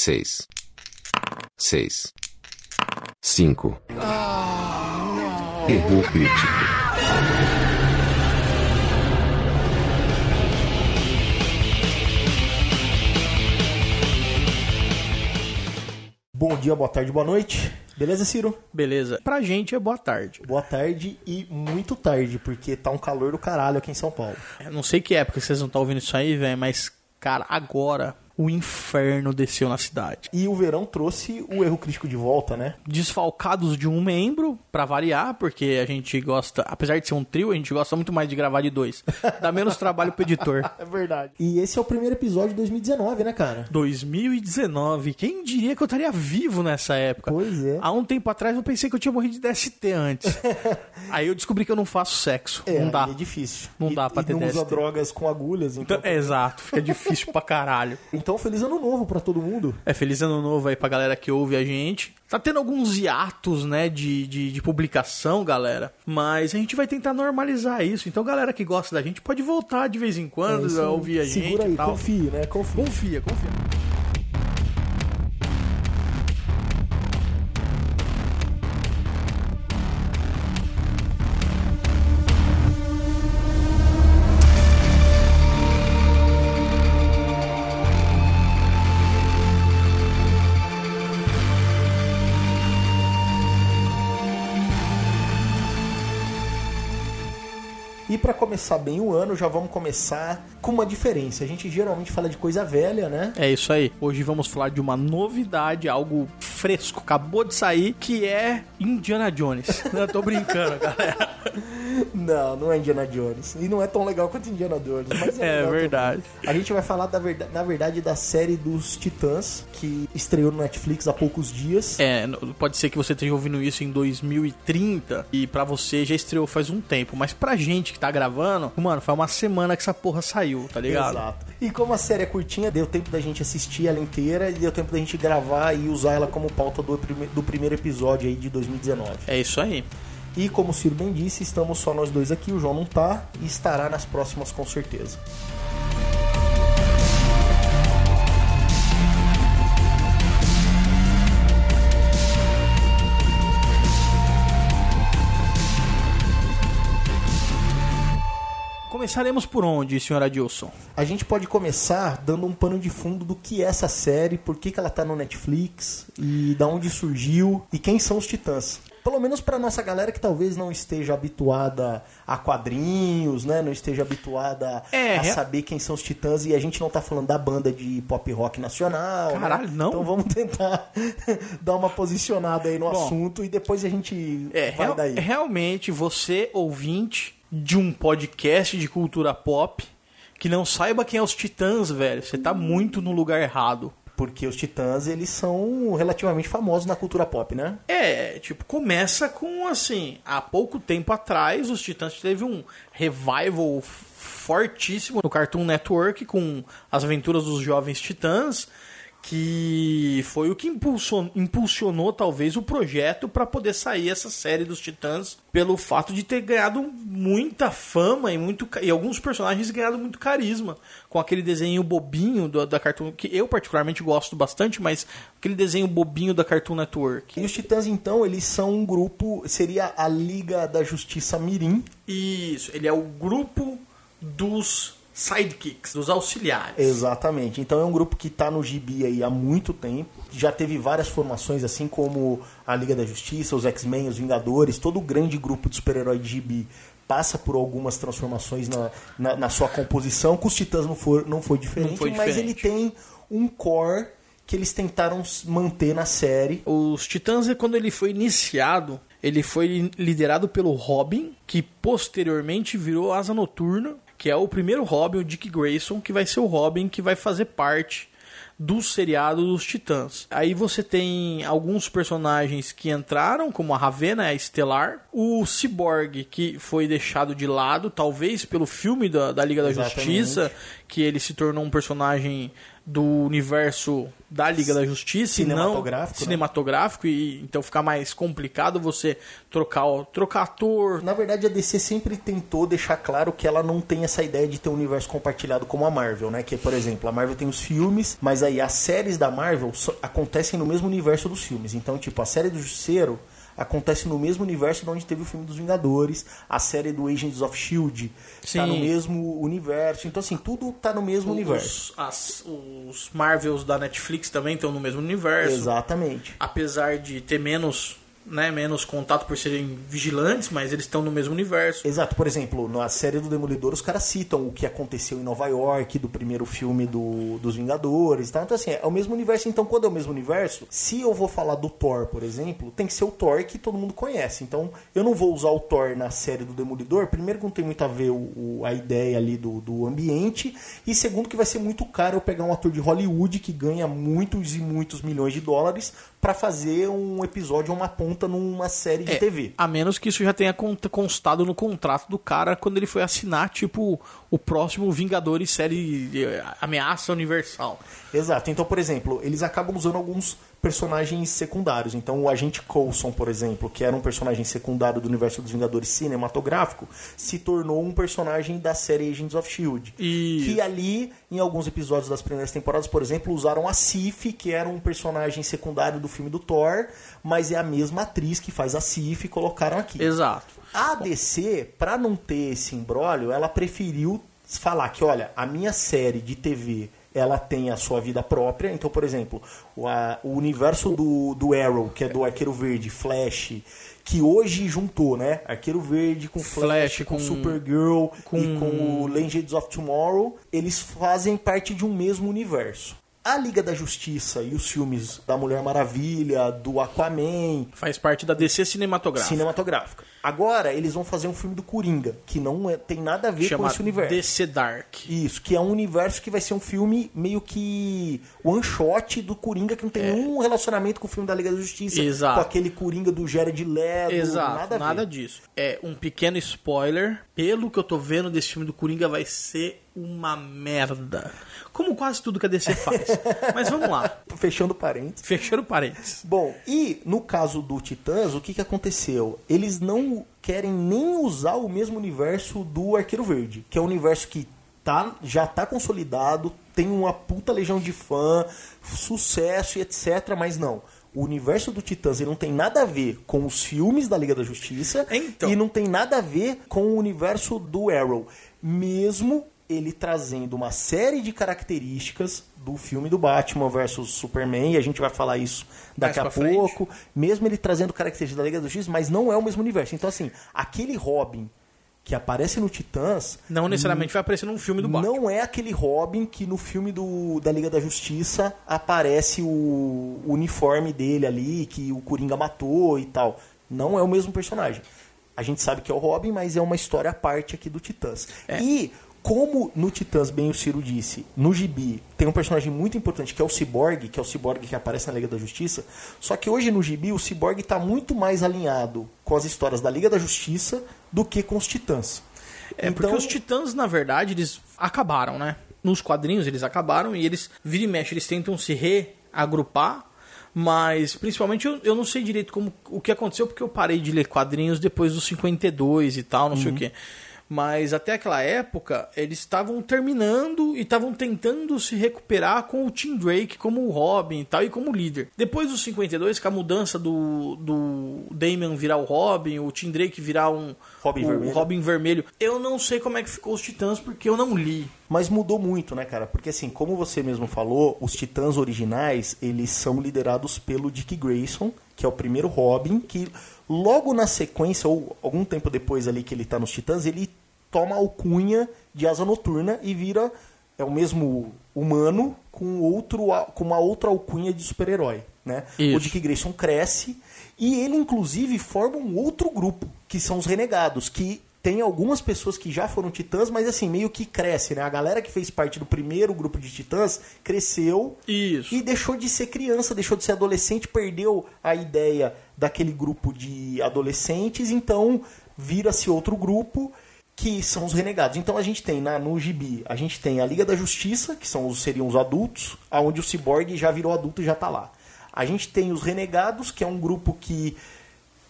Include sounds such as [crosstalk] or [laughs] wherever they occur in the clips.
seis, seis, cinco. Erro crítico. Bom dia, boa tarde, boa noite. Beleza, Ciro? Beleza. Pra gente é boa tarde. Boa tarde e muito tarde, porque tá um calor do caralho aqui em São Paulo. Eu não sei que época vocês não estão ouvindo isso aí, velho, mas, cara, agora o inferno desceu na cidade. E o verão trouxe o erro crítico de volta, né? Desfalcados de um membro, pra variar, porque a gente gosta, apesar de ser um trio, a gente gosta muito mais de gravar de dois. Dá menos trabalho pro editor. [laughs] É verdade. E esse é o primeiro episódio de 2019, né, cara? 2019, quem diria que eu estaria vivo nessa época? Pois é. Há um tempo atrás eu pensei que eu tinha morrido de DST antes. [laughs] Aí eu descobri que eu não faço sexo. É, não dá. é difícil. Não E- dá pra e ter não usa DST. drogas com agulhas, então... Então, é, exato, fica difícil pra caralho. [laughs] Então, feliz ano novo pra todo mundo. É, feliz ano novo aí pra galera que ouve a gente. Tá tendo alguns hiatos, né, de, de, de publicação, galera. Mas a gente vai tentar normalizar isso. Então, galera que gosta da gente pode voltar de vez em É quando isso a ouvir a gente Segura aí, tal. confie, né? Confie. Confia, confia. Começar bem o ano, já vamos começar com uma diferença. A gente geralmente fala de coisa velha, né? É isso aí. Hoje vamos falar de uma novidade, algo fresco, acabou de sair, que é Indiana Jones. Não, [laughs] eu tô brincando, galera. Não, não é Indiana Jones. E não é tão legal quanto Indiana Jones. Mas é, É verdade. também. A gente vai falar, da verda- na verdade, da série dos Titãs, que estreou no Netflix há poucos dias. É, pode ser que você esteja ouvindo isso em 2030 e pra você já estreou faz um tempo, mas pra gente que tá gravando, mano, foi uma semana que essa porra saiu, tá ligado? Exato. E como a série é curtinha, deu tempo da gente assistir ela inteira e deu tempo da gente gravar e usar ela como pauta do, prime- do primeiro episódio aí de 2019. É isso aí. E como o Ciro bem disse, estamos só nós dois aqui, o João não tá e estará nas próximas com certeza. Começaremos por onde, senhor Adilson? A gente pode começar dando um pano de fundo do que é essa série, por que, que ela tá no Netflix e da onde surgiu e quem são os Titãs. Pelo menos pra nossa galera que talvez não esteja habituada a quadrinhos, né? Não esteja habituada É, a rea- saber quem são os Titãs e a gente não tá falando da banda de pop rock nacional. né? Caralho, não? Então vamos tentar [laughs] dar uma posicionada aí no Bom, assunto e depois a gente É, vai real- daí. realmente você, ouvinte de um podcast de cultura pop, que não saiba quem é os Titãs, velho, você tá muito no lugar errado. Porque os Titãs, eles são relativamente famosos na cultura pop, né? É, tipo, começa com assim, há pouco tempo atrás os Titãs teve um revival fortíssimo no Cartoon Network com as aventuras dos jovens Titãs, que foi o que impulsionou, impulsionou talvez o projeto para poder sair essa série dos Titãs, pelo fato de ter ganhado muita fama e muito e alguns personagens ganhado muito carisma com aquele desenho bobinho da, da Cartoon que eu particularmente gosto bastante, mas aquele desenho bobinho da Cartoon Network. E os Titãs, então, eles são um grupo, seria a Liga da Justiça Mirim. Isso, ele é o grupo dos sidekicks, dos auxiliares. Exatamente. Então é um grupo que está no gibi aí há muito tempo. Já teve várias formações, assim como a Liga da Justiça, os X-Men, os Vingadores, todo o grande grupo de super-herói de gibi passa por algumas transformações na, na, na sua composição. Com os Titãs não foi, não foi diferente, Não foi mas diferente. ele tem um core que eles tentaram manter na série. Os Titãs, quando ele foi iniciado, ele foi liderado pelo Robin, que posteriormente virou Asa Noturna, que é o primeiro Robin, o Dick Grayson, que vai ser o Robin que vai fazer parte do seriado dos Titãs. Aí você tem alguns personagens que entraram, como a Ravena, a Estelar, o Cyborg, que foi deixado de lado, talvez pelo filme da, da Liga da Exatamente. Justiça, que ele se tornou um personagem do universo da Liga da Justiça e não Cinematográfico, né? cinematográfico e então fica mais complicado você trocar o- trocar ator. Na verdade, a DC sempre tentou deixar claro que ela não tem essa ideia de ter um universo compartilhado como a Marvel, né? Que, por exemplo, a Marvel tem os filmes, mas aí as séries da Marvel acontecem no mesmo universo dos filmes. Então, tipo, a série do Justiceiro acontece no mesmo universo de onde teve o filme dos Vingadores, a série do Agents of S.H.I.E.L.D. tá Sim. no mesmo universo. Então, assim, tudo tá no mesmo universo. Os, as- os Marvels da Netflix também estão no mesmo universo. Exatamente. Apesar de ter menos, né, menos contato por serem vigilantes, mas eles estão no mesmo universo. Exato, por exemplo, na série do Demolidor os caras citam o que aconteceu em Nova York, do primeiro filme do, dos Vingadores tal. Então, assim, é o mesmo universo. Então, quando é o mesmo universo, se eu vou falar do Thor, por exemplo, tem que ser o Thor que todo mundo conhece. Então, eu não vou usar o Thor na série do Demolidor, primeiro que não tem muito a ver o, o- a ideia ali do, do ambiente, e segundo que vai ser muito caro eu pegar um ator de Hollywood que ganha muitos e muitos milhões de dólares pra fazer um episódio uma ponta numa série de É, TV. A menos que isso já tenha con- constado no contrato do cara quando ele foi assinar, tipo, o próximo Vingadores série eh, Ameaça Universal. Exato. Então, por exemplo, eles acabam usando alguns personagens secundários. Então, o agente Coulson, por exemplo, que era um personagem secundário do universo dos Vingadores cinematográfico, se tornou um personagem da série Agents of Shield. Isso. Que ali, em alguns episódios das primeiras temporadas, por exemplo, usaram a Sif, que era um personagem secundário do filme do Thor, mas é a mesma atriz que faz a Sif e colocaram aqui. Exato. A DC, para não ter esse imbróglio, ela preferiu falar que, olha, a minha série de TV ela tem a sua vida própria. Então, por exemplo, o, a- o universo do, do Arrow, que é do Arqueiro Verde, Flash, que hoje juntou, né? Arqueiro Verde com Flash, Flash, com, com- Supergirl e com- com o Legends of Tomorrow, eles fazem parte de um mesmo universo. A Liga da Justiça e os filmes da Mulher Maravilha, do Aquaman, Faz parte da DC cinematográfica. cinematográfica. Agora eles vão fazer um filme do Coringa, que não é- tem nada a ver Chama com esse universo. DC Dark. Isso, que é um universo que vai ser um filme meio que one shot do Coringa, que não tem nenhum relacionamento com o filme da Liga da Justiça. É. Exato. Com aquele Coringa do Jared Leto. Exato, nada, nada, disso. É um pequeno spoiler. Pelo que eu tô vendo desse filme do Coringa, vai ser uma merda. Como quase tudo que a DC faz. [laughs] Mas vamos lá. Fechando parênteses. Fechando parênteses. Bom, e no caso do Titãs, o que, que aconteceu? Eles não querem nem usar o mesmo universo do Arqueiro Verde, que é um universo que tá, já tá consolidado, tem uma puta legião de fã, sucesso e etc, mas não. O universo do Titãs ele não tem nada a ver com os filmes da Liga da Justiça Então. e não tem nada a ver com o universo do Arrow. Mesmo ele trazendo uma série de características do filme do Batman versus Superman, e a gente vai falar isso daqui a pra frente. pouco. Mesmo ele trazendo características da Liga da Justiça, mas não é o mesmo universo. Então, assim, aquele Robin que aparece no Titãs Não necessariamente vai aparecer num filme do Batman. não é aquele Robin que no filme do, da Liga da Justiça aparece o, o uniforme dele ali, que o Coringa matou e tal. Não é o mesmo personagem. A gente sabe que é o Robin, mas é uma história à parte aqui do Titãs. É. E como no Titãs, bem o Ciro disse, no Gibi tem um personagem muito importante que é o Cyborg, que é o Cyborg que aparece na Liga da Justiça. Só que hoje no Gibi o Cyborg está muito mais alinhado com as histórias da Liga da Justiça do que com os Titãs. É porque Então- os Titãs, na verdade, eles acabaram, né? Nos quadrinhos eles acabaram e eles, vira e mexe, eles tentam se reagrupar. Mas, principalmente, eu, eu não sei direito como o que aconteceu, porque eu parei de ler quadrinhos depois dos 52 e tal, não sei o quê. Mas até aquela época, eles estavam terminando e estavam tentando se recuperar com o Tim Drake como o Robin e tal, e como líder. Depois dos 52, com a mudança do, do Damian virar o Robin, o Tim Drake virar um Robin Vermelho. Robin Vermelho, eu não sei como é que ficou os Titãs, porque eu não li. Mas mudou muito, né, cara? Porque assim, como você mesmo falou, os Titãs originais, eles são liderados pelo Dick Grayson, que é o primeiro Robin, que logo na sequência, ou algum tempo depois ali que ele tá nos Titãs, ele toma a alcunha de asa noturna e vira é o mesmo humano com outro com uma outra alcunha de super-herói, né? Isso. O Dick Grayson cresce e ele inclusive forma um outro grupo, que são os renegados, que tem algumas pessoas que já foram titãs, mas assim, meio que cresce, né? A galera que fez parte do primeiro grupo de titãs cresceu Isso. e deixou de ser criança, deixou de ser adolescente, perdeu a ideia daquele grupo de adolescentes, então vira-se outro grupo que são os renegados. Então a gente tem na, no gibi, a gente tem a Liga da Justiça, que são os, seriam os adultos, aonde o Cyborg já virou adulto e já tá lá. A gente tem os Renegados, que é um grupo que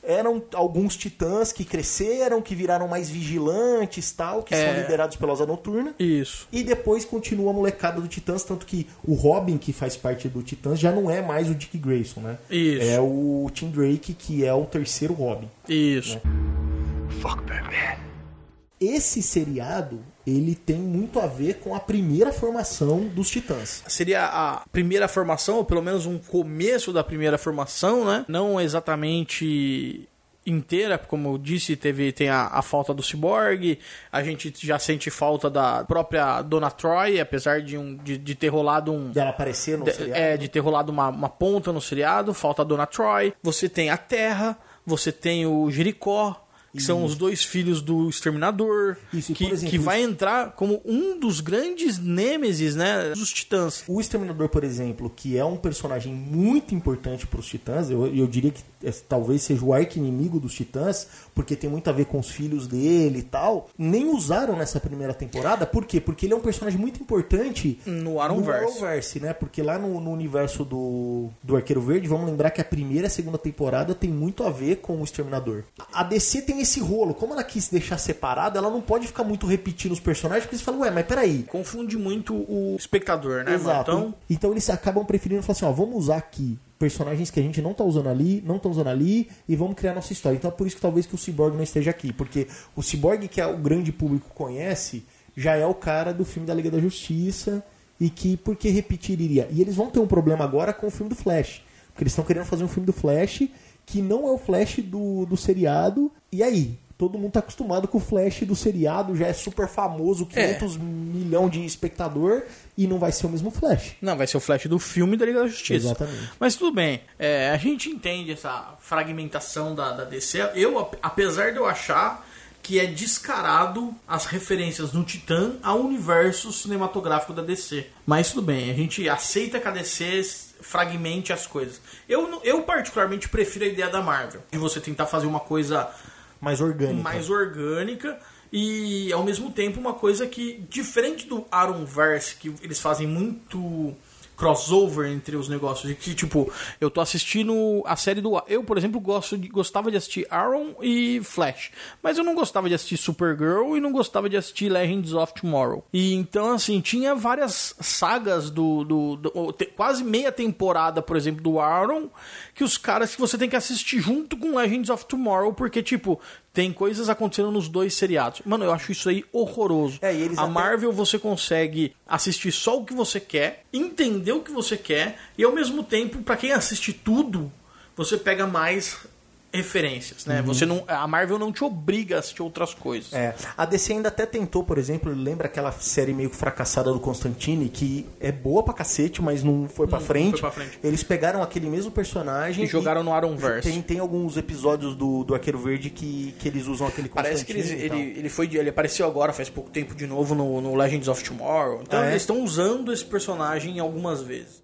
eram alguns titãs que cresceram, que viraram mais vigilantes tal, que É. são liderados pela Asa Noturna. Isso. E depois continua a molecada do Titãs, tanto que o Robin, que faz parte do Titãs, já não é mais o Dick Grayson, né? Isso. É o Tim Drake, que é o terceiro Robin. Isso. Fuck Batman. Esse seriado, ele tem muito a ver com a primeira formação dos Titãs. Seria a primeira formação, ou pelo menos um começo da primeira formação, né? Não exatamente inteira, como eu disse, teve tem a, a falta do Cyborg, a gente já sente falta da própria Dona Troy, apesar de, um, de, de ter rolado um, Dela aparecer no de, seriado. é, de ter rolado uma, uma ponta no seriado, falta a Dona Troy. Você tem a Terra, você tem o Jericó, que são os dois filhos do Exterminador, Isso, que, exemplo, que vai entrar como um dos grandes nêmesis, né, dos Titãs. O Exterminador, por exemplo, que é um personagem muito importante para os Titãs, eu, eu diria que talvez seja o arqui-inimigo dos Titãs, porque tem muito a ver com os filhos dele e tal, nem usaram nessa primeira temporada. Por quê? Porque ele é um personagem muito importante No Arrowverse. Arrowverse, né? Porque lá no, no universo do, do Arqueiro Verde, vamos lembrar que a primeira e a segunda temporada tem muito a ver com o Exterminador. A DC tem esse rolo, como ela quis deixar separado, ela não pode ficar muito repetindo os personagens, porque você fala, ué, mas peraí, Confunde muito o espectador, né? Exato. Então, Então eles acabam preferindo falar assim, ó, vamos usar aqui personagens que a gente não tá usando ali, não tá usando ali, e vamos criar nossa história. Então é por isso que talvez que o Cyborg não esteja aqui, porque o Cyborg que é o grande público conhece, já é o cara do filme da Liga da Justiça, e que por que repetiria? E eles vão ter um problema agora com o filme do Flash, porque eles estão querendo fazer um filme do Flash que não é o Flash do, do seriado, e aí? Todo mundo tá acostumado com o Flash do seriado, já é super famoso, 500 milhões de espectador, e não vai ser o mesmo Flash. não, vai ser o flash do filme da Liga da Justiça. Exatamente. Mas tudo bem, é, a gente entende essa fragmentação da, da DC. Eu, ap- apesar de eu achar que é descarado as referências no Titã ao universo cinematográfico da DC. Mas tudo bem, a gente aceita que a DC fragmente as coisas. Eu, eu particularmente prefiro a ideia da Marvel, de você tentar fazer uma coisa mais orgânica. mais orgânica e ao mesmo tempo uma coisa que diferente do Arrowverse que eles fazem muito crossover entre os negócios e que tipo eu tô assistindo a série do eu por exemplo gosto de, gostava de assistir Arrow e Flash mas eu não gostava de assistir Supergirl e não gostava de assistir Legends of Tomorrow. E então assim tinha várias sagas do, do, do- quase meia temporada por exemplo do Arrow que os caras que você tem que assistir junto com Legends of Tomorrow porque tipo tem coisas acontecendo nos dois seriados. Mano, eu acho isso aí horroroso. É, e eles a até- Marvel você consegue assistir só o que você quer, entender o que você quer, e ao mesmo tempo, pra quem assiste tudo, você pega mais referências, né? Você não, a Marvel não te obriga a assistir outras coisas. Uhum. É, a DC ainda até tentou, por exemplo, lembra aquela série meio fracassada do Constantine, que é boa pra cacete, mas não foi pra, Não frente. frente. Eles pegaram aquele mesmo personagem E jogaram no Arrowverse. Tem, tem alguns episódios do, do Arqueiro Verde que, que eles usam aquele Parece que eles- e ele, ele foi ele apareceu agora faz pouco tempo de novo no, no Legends of Tomorrow. Então Ah, é? eles estão usando esse personagem algumas vezes.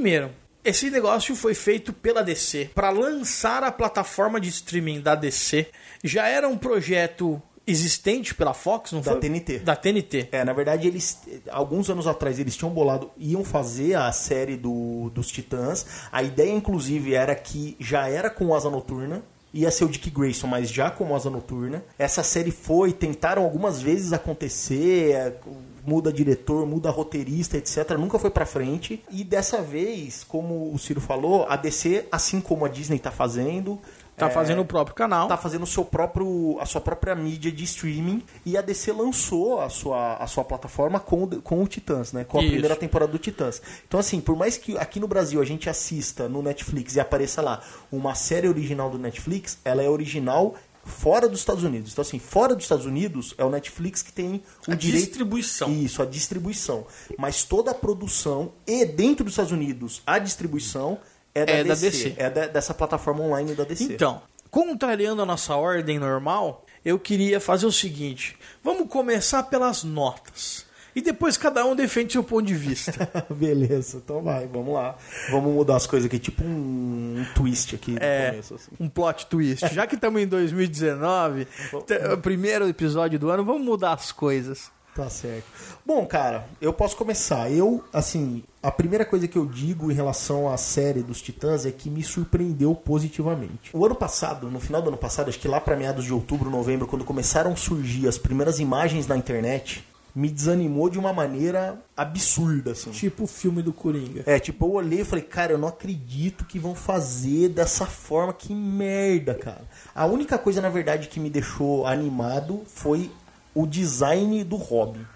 Primeiro, esse negócio foi feito pela DC para lançar a plataforma de streaming da DC. Já era um projeto existente pela Fox, não Da foi? TNT. Da TNT. É, na verdade, eles alguns anos atrás eles tinham bolado, iam fazer a série do, dos Titãs. A ideia, inclusive, era que já era com Asa Noturna. Ia ser o Dick Grayson, mas já com Asa Noturna. Essa série foi, tentaram algumas vezes acontecer, é, muda diretor, muda roteirista, etc. Nunca foi pra frente. E dessa vez, como o Ciro falou, a DC, assim como a Disney tá fazendo, Tá é, fazendo o próprio canal. tá fazendo o seu próprio, a sua própria mídia de streaming e a DC lançou a sua, a sua plataforma com, o- com o Titãs, né? Com a Isso. primeira temporada do Titãs. Então, assim, por mais que aqui no Brasil a gente assista no Netflix e apareça lá uma série original do Netflix, ela é original fora dos Estados Unidos. Então, assim, fora dos Estados Unidos é o Netflix que tem o A direito. distribuição. Isso, a distribuição. Mas toda a produção e dentro dos Estados Unidos a distribuição é da É da DC. DC. É da- dessa plataforma online da DC. Então, contrariando a nossa ordem normal, eu queria fazer o seguinte: vamos começar pelas notas. e depois cada um defende seu ponto de vista. [laughs] Beleza, então vai, vamos lá. Vamos mudar as coisas aqui, tipo um, um twist aqui É, começo. Assim. um plot twist. Já que estamos em 2019, te- o primeiro episódio do ano, vamos mudar as coisas. Tá certo. Bom, cara, eu posso começar. Eu, assim, a primeira coisa que eu digo em relação à série dos Titãs é que me surpreendeu positivamente. O ano passado, no final do ano passado, acho que lá pra meados de outubro, novembro, quando começaram a surgir as primeiras imagens na internet, me desanimou de uma maneira absurda, assim. Tipo o filme do Coringa. É, tipo, eu olhei e falei, cara, eu não acredito que vão fazer dessa forma, que merda, cara. A única coisa, na verdade, que me deixou animado foi o design do Robin.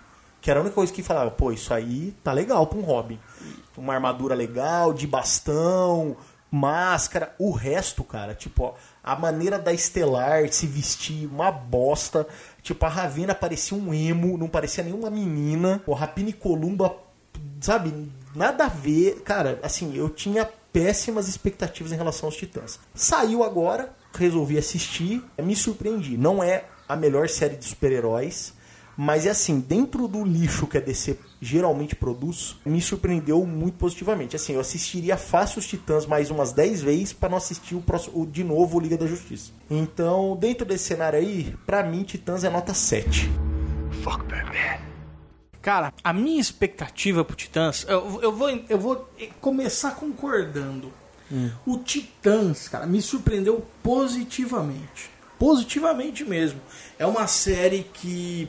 Que era a única coisa que falava, pô, isso aí tá legal pra um Robin. Uma armadura legal, de bastão, máscara. O resto, cara, tipo, ó, a maneira da Estelar se vestir, uma bosta. Tipo, a Ravena parecia um emo, não parecia nenhuma menina. O Rapina e Columba sabe, nada a ver. Cara, assim, eu tinha péssimas expectativas em relação aos Titãs. Saiu agora, resolvi assistir, me surpreendi. Não é a melhor série de super-heróis, mas é assim, dentro do lixo que a DC geralmente produz, me surpreendeu muito positivamente. Assim, eu assistiria fácil os Titãs mais umas 10 vezes para não assistir o próximo, o- de novo o Liga da Justiça. Então, dentro desse cenário aí, pra mim Titãs é nota 7. Fuck Batman. Cara, a minha expectativa pro Titãs, eu, eu vou, eu vou começar concordando. O Titãs, cara, me surpreendeu positivamente. Positivamente mesmo. É uma série que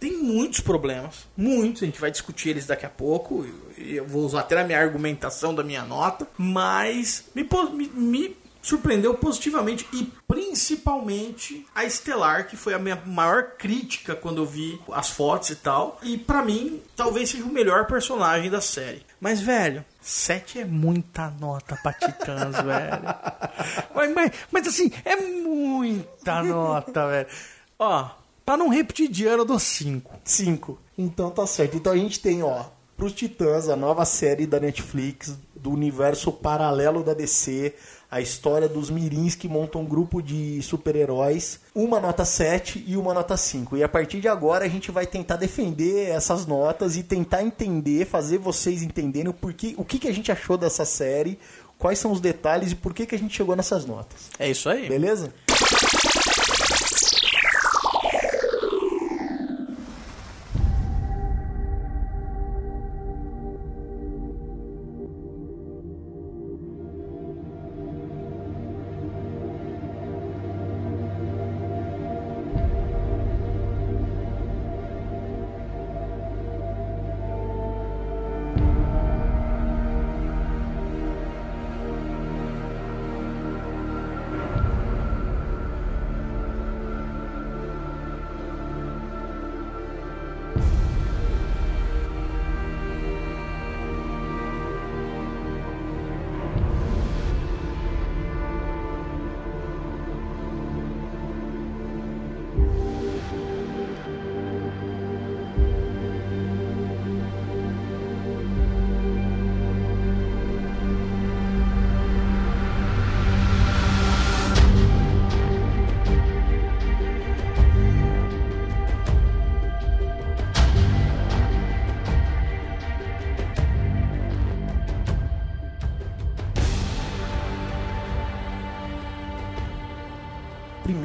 tem muitos problemas, muitos, a gente vai discutir eles daqui a pouco. Eu vou usar até a minha argumentação da minha nota, mas me, me, me surpreendeu positivamente e principalmente a Estelar, que foi a minha maior crítica quando eu vi as fotos e tal. E pra mim, talvez seja o melhor personagem da série. Mas, velho, 7 é muita nota pra Titãs, [laughs] velho. Mas, mas, mas, assim, é muita nota, [laughs] velho. Ó, pra não repetir de ano, eu dou 5. 5. Então tá certo. Então a gente tem, ó, pros Titãs, a nova série da Netflix, do universo paralelo da DC, a história dos mirins que montam um grupo de super-heróis, uma nota 7 e uma nota 5. E a partir de agora a gente vai tentar defender essas notas e tentar entender, fazer vocês entenderem o, porquê, o que, que a gente achou dessa série, quais são os detalhes e por que, que a gente chegou nessas notas. É isso aí. Beleza?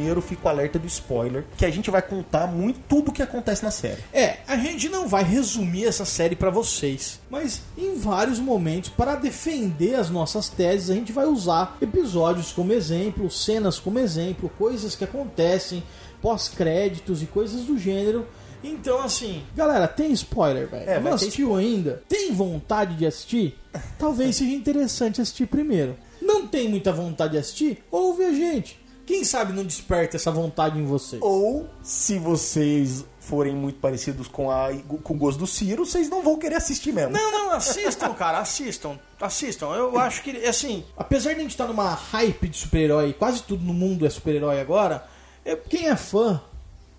Primeiro fica o alerta do spoiler, que a gente vai contar muito tudo o que acontece na série. É, a gente não vai resumir essa série pra vocês, mas em vários momentos, para defender as nossas teses, a gente vai usar episódios como exemplo, cenas como exemplo, coisas que acontecem, pós-créditos e coisas do gênero. Então, assim, galera, tem spoiler, velho? É, não assistiu ainda? Tem vontade de assistir? Talvez seja interessante assistir primeiro. Não tem muita vontade de assistir? Ouve a gente. Quem sabe não desperta essa vontade em vocês? Ou, se vocês forem muito parecidos com, a, com o gosto do Ciro, vocês não vão querer assistir mesmo. Não, não, assistam, cara, assistam. Assistam. Eu acho que, assim, apesar de a gente estar numa hype de super-herói, quase tudo no mundo é super-herói agora, é, quem é fã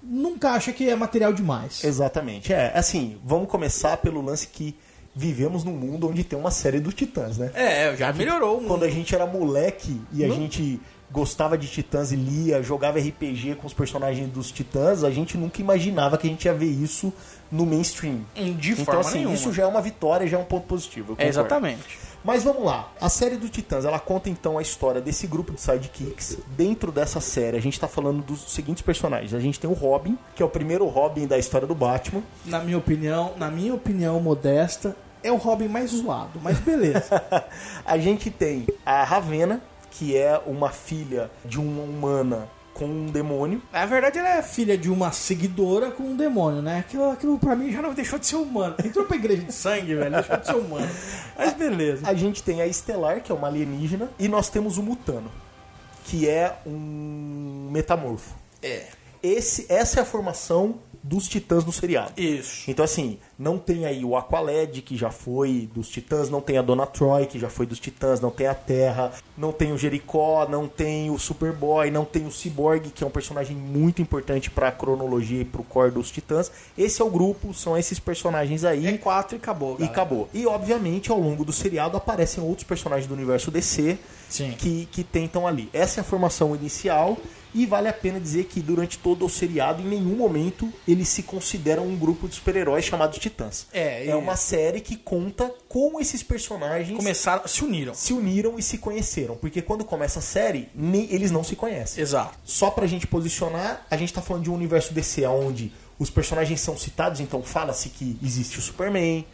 nunca acha que é material demais. Exatamente. É, assim, vamos começar pelo lance que vivemos num mundo onde tem uma série dos Titãs, né? É, já melhorou o mundo. Quando a gente era moleque e a gente gostava de Titãs e lia, jogava RPG com os personagens dos Titãs, a gente nunca imaginava que a gente ia ver isso no mainstream. De então, forma assim, nenhuma. isso já é uma vitória, já é um ponto positivo. É, exatamente. Mas vamos lá. A série do Titãs, ela conta então a história desse grupo de sidekicks. Dentro dessa série, a gente tá falando dos seguintes personagens. A gente tem o Robin, que é o primeiro Robin da história do Batman. Na minha opinião, na minha opinião modesta, é o Robin mais zoado, mas beleza. [laughs] a gente tem a Ravena, que é uma filha de uma humana com um demônio. Na verdade, ela é filha de uma seguidora com um demônio, né? Aquilo, aquilo pra mim já não deixou de ser humano. Entrou pra igreja de sangue, velho, deixou de ser humano. Mas beleza. A gente tem a Estelar, que é uma alienígena. E nós temos o Mutano, que é um metamorfo. É. Esse, essa é a formação dos titãs no seriado. Isso. Então, assim, não tem aí o Aqualed, que já foi dos Titãs, não tem a Dona Troy, que já foi dos Titãs, não tem a Terra, não tem o Jericó, não tem o Superboy, não tem o Cyborg, que é um personagem muito importante pra cronologia e pro core dos Titãs. Esse é o grupo, são esses personagens aí. É quatro e acabou, E galera. acabou. E, obviamente, ao longo do seriado aparecem outros personagens do universo DC Sim. que, que tentam ali. Essa é a formação inicial. E vale a pena dizer que durante todo o seriado, em nenhum momento, eles se consideram um grupo de super-heróis chamados Titãs. É, é e- uma série que conta como esses personagens Começaram, se uniram. se uniram e se conheceram. Porque quando começa a série, nem, eles não se conhecem. Exato. Só pra gente posicionar, a gente tá falando de um universo DC onde os personagens são citados, então fala-se que existe o Superman,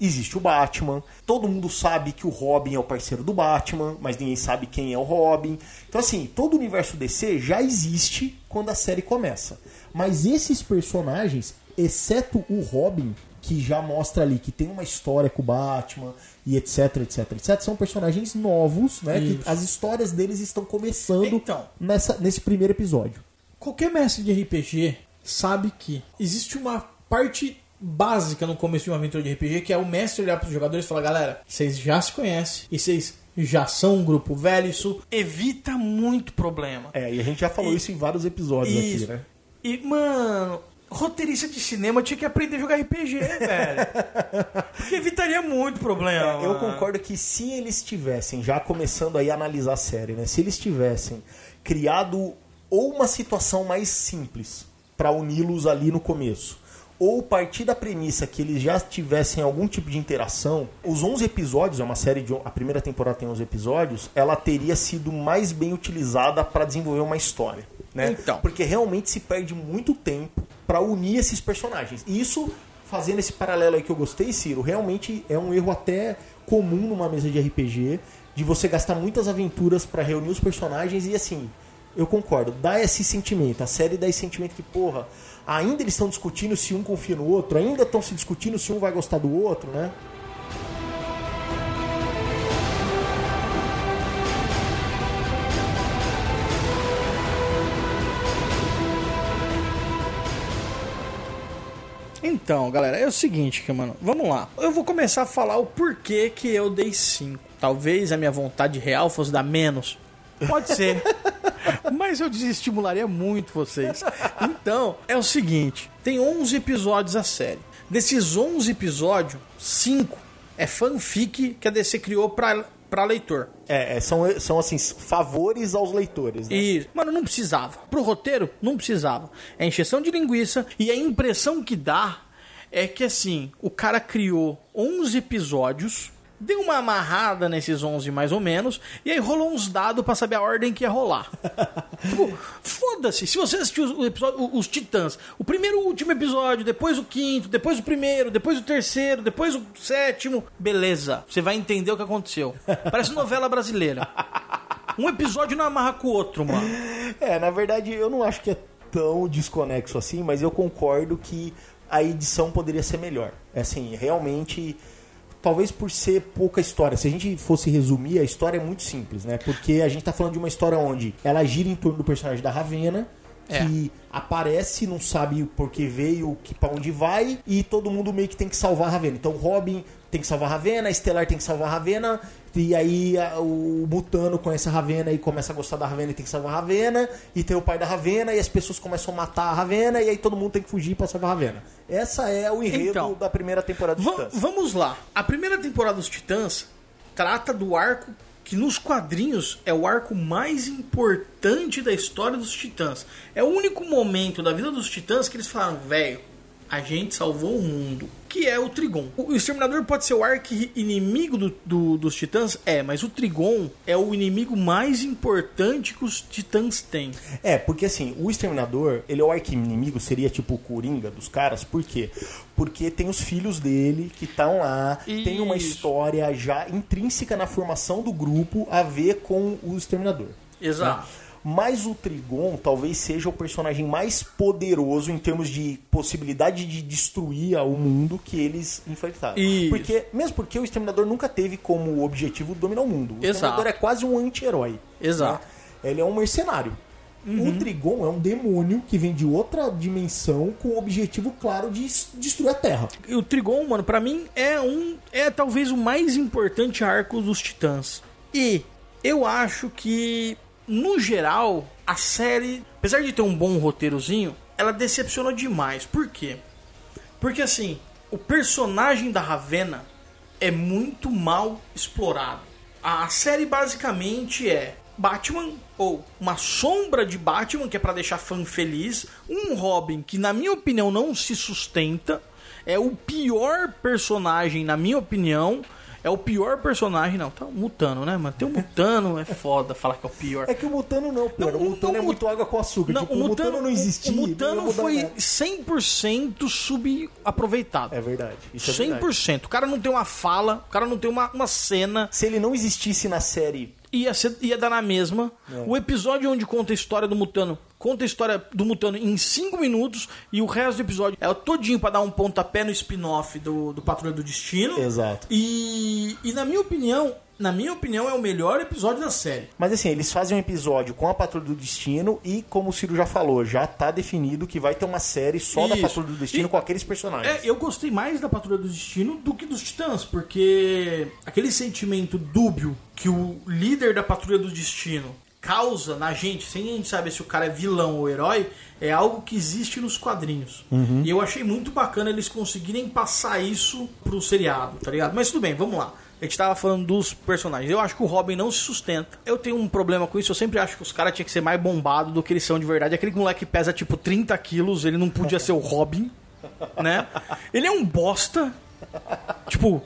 existe o Batman, todo mundo sabe que o Robin é o parceiro do Batman, mas ninguém sabe quem é o Robin. Então assim, todo o universo DC já existe quando a série começa. Mas esses personagens, exceto o Robin, que já mostra ali que tem uma história com o Batman e etc, etc, etc, são personagens novos, né? Que as histórias deles estão começando Então. nessa, nesse primeiro episódio. Qualquer mestre de RPG sabe que existe uma parte básica no começo de uma aventura de RPG que é o mestre olhar para os jogadores e falar: galera, vocês já se conhecem e vocês já são um grupo velho, isso evita muito problema. É, e a gente já falou E- isso em vários episódios aqui, né? E, mano, roteirista de cinema tinha que aprender a jogar RPG, velho. [laughs] Porque evitaria muito problema. Eu mano. concordo que se eles tivessem, já começando aí a analisar a série, né? Se eles tivessem criado ou uma situação mais simples para uni-los ali no começo, ou partir da premissa que eles já tivessem algum tipo de interação, os 11 episódios, é uma série de a primeira temporada tem 11 episódios, ela teria sido mais bem utilizada para desenvolver uma história, né? Então. Porque realmente se perde muito tempo para unir esses personagens. E isso fazendo esse paralelo aí que eu gostei, Ciro, realmente é um erro até comum numa mesa de RPG, de você gastar muitas aventuras para reunir os personagens e assim, eu concordo, dá esse sentimento, a série dá esse sentimento que, porra, ainda eles estão discutindo se um confia no outro, ainda estão se discutindo se um vai gostar do outro, né? Então, galera, é o seguinte, que, mano, vamos lá. Eu vou começar a falar o porquê que eu dei 5. Talvez a minha vontade real fosse dar menos. Pode ser. Mas eu desestimularia muito vocês. Então, é o seguinte: tem 11 episódios a série. Desses 11 episódios, 5 é fanfic que a DC criou pra, pra leitor. É, é, são, são assim, favores aos leitores, né? E, mano, não precisava. Pro roteiro, não precisava. É encheção de linguiça e a impressão que dá é que, assim, o cara criou 11 episódios, deu uma amarrada nesses 11 mais ou menos, e aí rolou uns dados pra saber a ordem que ia rolar. [laughs] tipo, foda-se. Se você assistiu o episódio, os Titãs, o primeiro o último episódio, depois o quinto, depois o primeiro, depois o terceiro, depois o sétimo, beleza. Você vai entender o que aconteceu. Parece novela brasileira. Um episódio não amarra com o outro, mano. É, na verdade, eu não acho que é tão desconexo assim, mas eu concordo que a edição poderia ser melhor. É assim, realmente, talvez por ser pouca história. Se a gente fosse resumir, a história é muito simples, né? Porque a gente tá falando de uma história onde ela gira em torno do personagem da Ravena, que aparece, não sabe por que veio, que para onde vai, e todo mundo meio que tem que salvar a Ravena. Então, Robin tem que salvar a Ravena, Estelar tem que salvar a Ravena, e aí o Mutano conhece a Ravena e começa a gostar da Ravena e tem que salvar a Ravena, e tem o pai da Ravena, e as pessoas começam a matar a Ravena, e aí todo mundo tem que fugir pra salvar a Ravena. Essa é o enredo Então, da primeira temporada do Va- Titãs. vamos lá. A primeira temporada dos Titãs trata do arco que nos quadrinhos é o arco mais importante da história dos Titãs. É o único momento da vida dos Titãs que eles falaram, velho, a gente salvou o mundo. Que é o Trigon. O Exterminador pode ser o arqui-inimigo do, do- dos Titãs? É, mas o Trigon é o inimigo mais importante que os Titãs têm. É, porque assim, o Exterminador, ele é o arqui-inimigo, seria tipo o Coringa dos caras, por quê? Porque tem os filhos dele que estão lá, tem uma Isso. história já intrínseca na formação do grupo a ver com o Exterminador. Exato. Mas o Trigon talvez seja o personagem mais poderoso em termos de possibilidade de destruir o mundo que eles enfrentaram. Isso. Porque, mesmo porque o Exterminador nunca teve como objetivo dominar o mundo. O Exato. Exterminador é quase um anti-herói. Exato. né? Ele é um mercenário. O Trigon é um demônio que vem de outra dimensão com o objetivo claro de destruir a Terra. E o Trigon, mano, pra mim é um. É talvez o mais importante arco dos Titãs. E eu acho que, no geral, a série, apesar de ter um bom roteirozinho, ela decepcionou demais. Por quê? Porque assim, o personagem da Ravena é muito mal explorado. A série basicamente é Batman ou uma sombra de Batman que é pra deixar fã feliz, um Robin que na minha opinião não se sustenta, é o pior personagem na minha opinião. É o pior personagem, não, tá o Mutano, né, mano? Tem o Mutano, é foda falar que é o pior. É que o Mutano não, pô. Não, o Mutano não, é o muito água com açúcar. Não, tipo, o Mutano, não existia. O Mutano foi nada. 100% subaproveitado. É verdade. Isso é verdade. 100%. O cara não tem uma fala, o cara não tem uma, uma cena, Se ele não existisse na série ia, ser- ia dar na mesma. É. O episódio onde conta a história do Mutano, conta a história do Mutano em 5 minutos e o resto do episódio é todinho pra dar um pontapé no spin-off do, do Patrulha do Destino. Exato. E, e na minha opinião, na minha opinião, é o melhor episódio da série. Mas assim, eles fazem um episódio com a Patrulha do Destino e, como o Ciro já falou, já tá definido que vai ter uma série só da Isso. Patrulha do Destino E- com aqueles personagens. É, eu gostei mais da Patrulha do Destino do que dos Titãs, porque aquele sentimento dúbio que o líder da Patrulha do Destino causa na gente, sem a gente saber se o cara é vilão ou herói, é algo que existe nos quadrinhos. E eu achei muito bacana eles conseguirem passar isso pro seriado, tá ligado? Mas tudo bem, vamos lá. Gente tava falando dos personagens. Eu acho que o Robin não se sustenta. Eu tenho um problema com isso. Eu sempre acho que os caras tinham que ser mais bombados do que eles são de verdade. Aquele moleque que pesa tipo 30 quilos, ele não podia ser o Robin, né? Ele é um bosta. Tipo,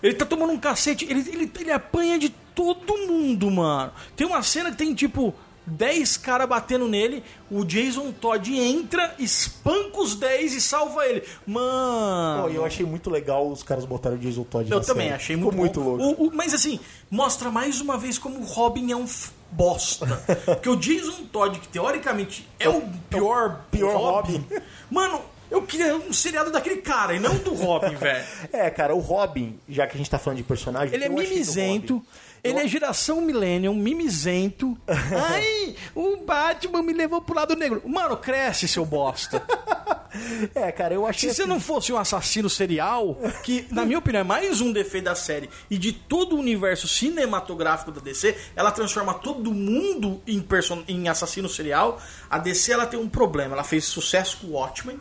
ele tá tomando um cacete. Ele, ele, ele apanha de todo mundo, mano. Tem uma cena que tem tipo 10 caras batendo nele. O Jason Todd entra, espanca os 10 e salva ele. Mano. Pô, e eu achei muito legal os caras botaram o Jason Todd Eu na também série. achei Ficou muito, muito louco. O- o- mas assim, mostra mais uma vez como o Robin é um bosta. [laughs] Porque o Jason Todd, que teoricamente é o pior, pior Robin. Mano, eu queria um seriado daquele cara e não do Robin, [laughs] velho. É, cara, o Robin, já que a gente tá falando de personagem. Ele é mimizento. Ele é geração millennium, mimizento. [laughs] Ai, o Batman me levou pro lado negro. Mano, cresce, seu bosta. [laughs] É, cara, eu achei. Se você assim- não fosse um assassino serial, que na minha opinião é mais um defeito da série e de todo o universo cinematográfico da DC, ela transforma todo mundo em, person... em assassino serial. A DC ela tem um problema, ela fez sucesso com o Watchmen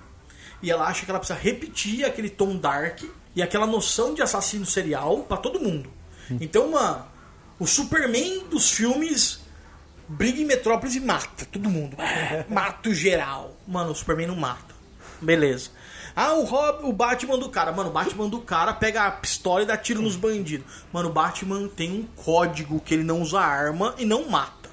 e ela acha que ela precisa repetir aquele tom dark e aquela noção de assassino serial pra todo mundo. Então, mano, o Superman dos filmes briga em Metrópolis e mata todo mundo. [laughs] Mato geral. Mano, o Superman não mata. Beleza. Ah, o Rob, o Batman do cara. Mano, o Batman do cara pega a pistola e dá tiro nos bandidos. Mano, o Batman tem um código que ele não usa arma e não mata.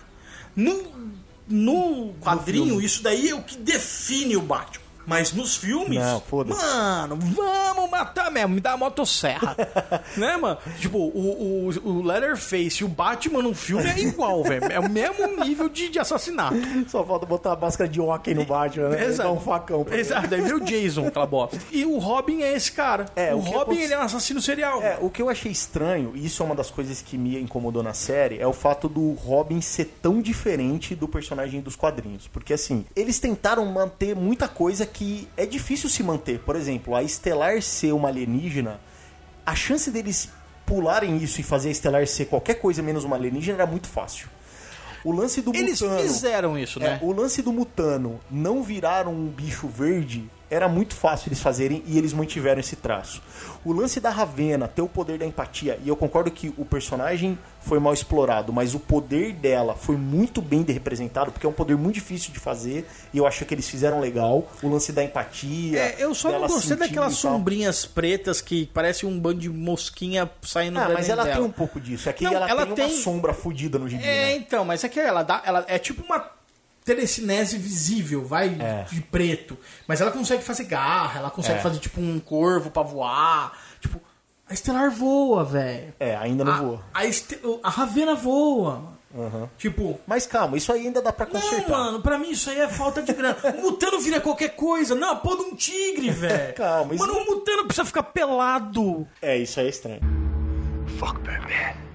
No, no quadrinho, isso daí é o que define o Batman. Mas nos filmes. Não, foda-se. Mano, vamos matar mesmo, me dá a motosserra. [laughs] né, mano? Tipo, o, o, o Leatherface e o Batman no filme é igual, velho. É o mesmo nível de, de assassinato. Só falta botar a máscara de hockey no Batman, né? Exato. Dar um facão. Exato, daí vira o Jason, aquela bosta. E o Robin é esse cara. É, o o Robin, ele é um assassino serial. É, o que eu achei estranho, e isso é uma das coisas que me incomodou na série, é o fato do Robin ser tão diferente do personagem dos quadrinhos. Porque assim, eles tentaram manter muita coisa que é difícil se manter. Por exemplo, a Estelar ser uma alienígena, a chance deles pularem isso e fazer a Estelar ser qualquer coisa menos uma alienígena era muito fácil. O lance do Eles Mutano. fizeram isso, É, né? o lance do Mutano não virar um bicho verde era muito fácil eles fazerem e eles mantiveram esse traço. O lance da Ravena ter o poder da empatia, e eu concordo que o personagem foi mal explorado, mas o poder dela foi muito bem representado, porque é um poder muito difícil de fazer, e eu acho que eles fizeram legal. O lance da empatia. É, eu só não gostei daquelas sombrinhas pretas que parece um bando de mosquinha saindo Ah, da mas ela dela. tem um pouco disso. É que Não, ela, ela tem, tem- uma sombra fodida no gibi. É, né? então, mas é que ela dá. Ela é tipo uma telecinese visível, vai É. de preto. Mas ela consegue fazer garra, ela consegue É. fazer tipo um corvo pra voar. Tipo, a Estelar voa, velho. É, ainda não A, voa. a, este- a Ravena voa. mano. Tipo, Mas calma, isso aí ainda dá pra não, consertar. mano, pra mim isso aí é falta de grana. O Mutano vira qualquer coisa. Não, pô de um tigre, velho. [laughs] Calma, isso- Mano, o Mutano precisa ficar pelado. É, isso aí é estranho. Fuck Batman.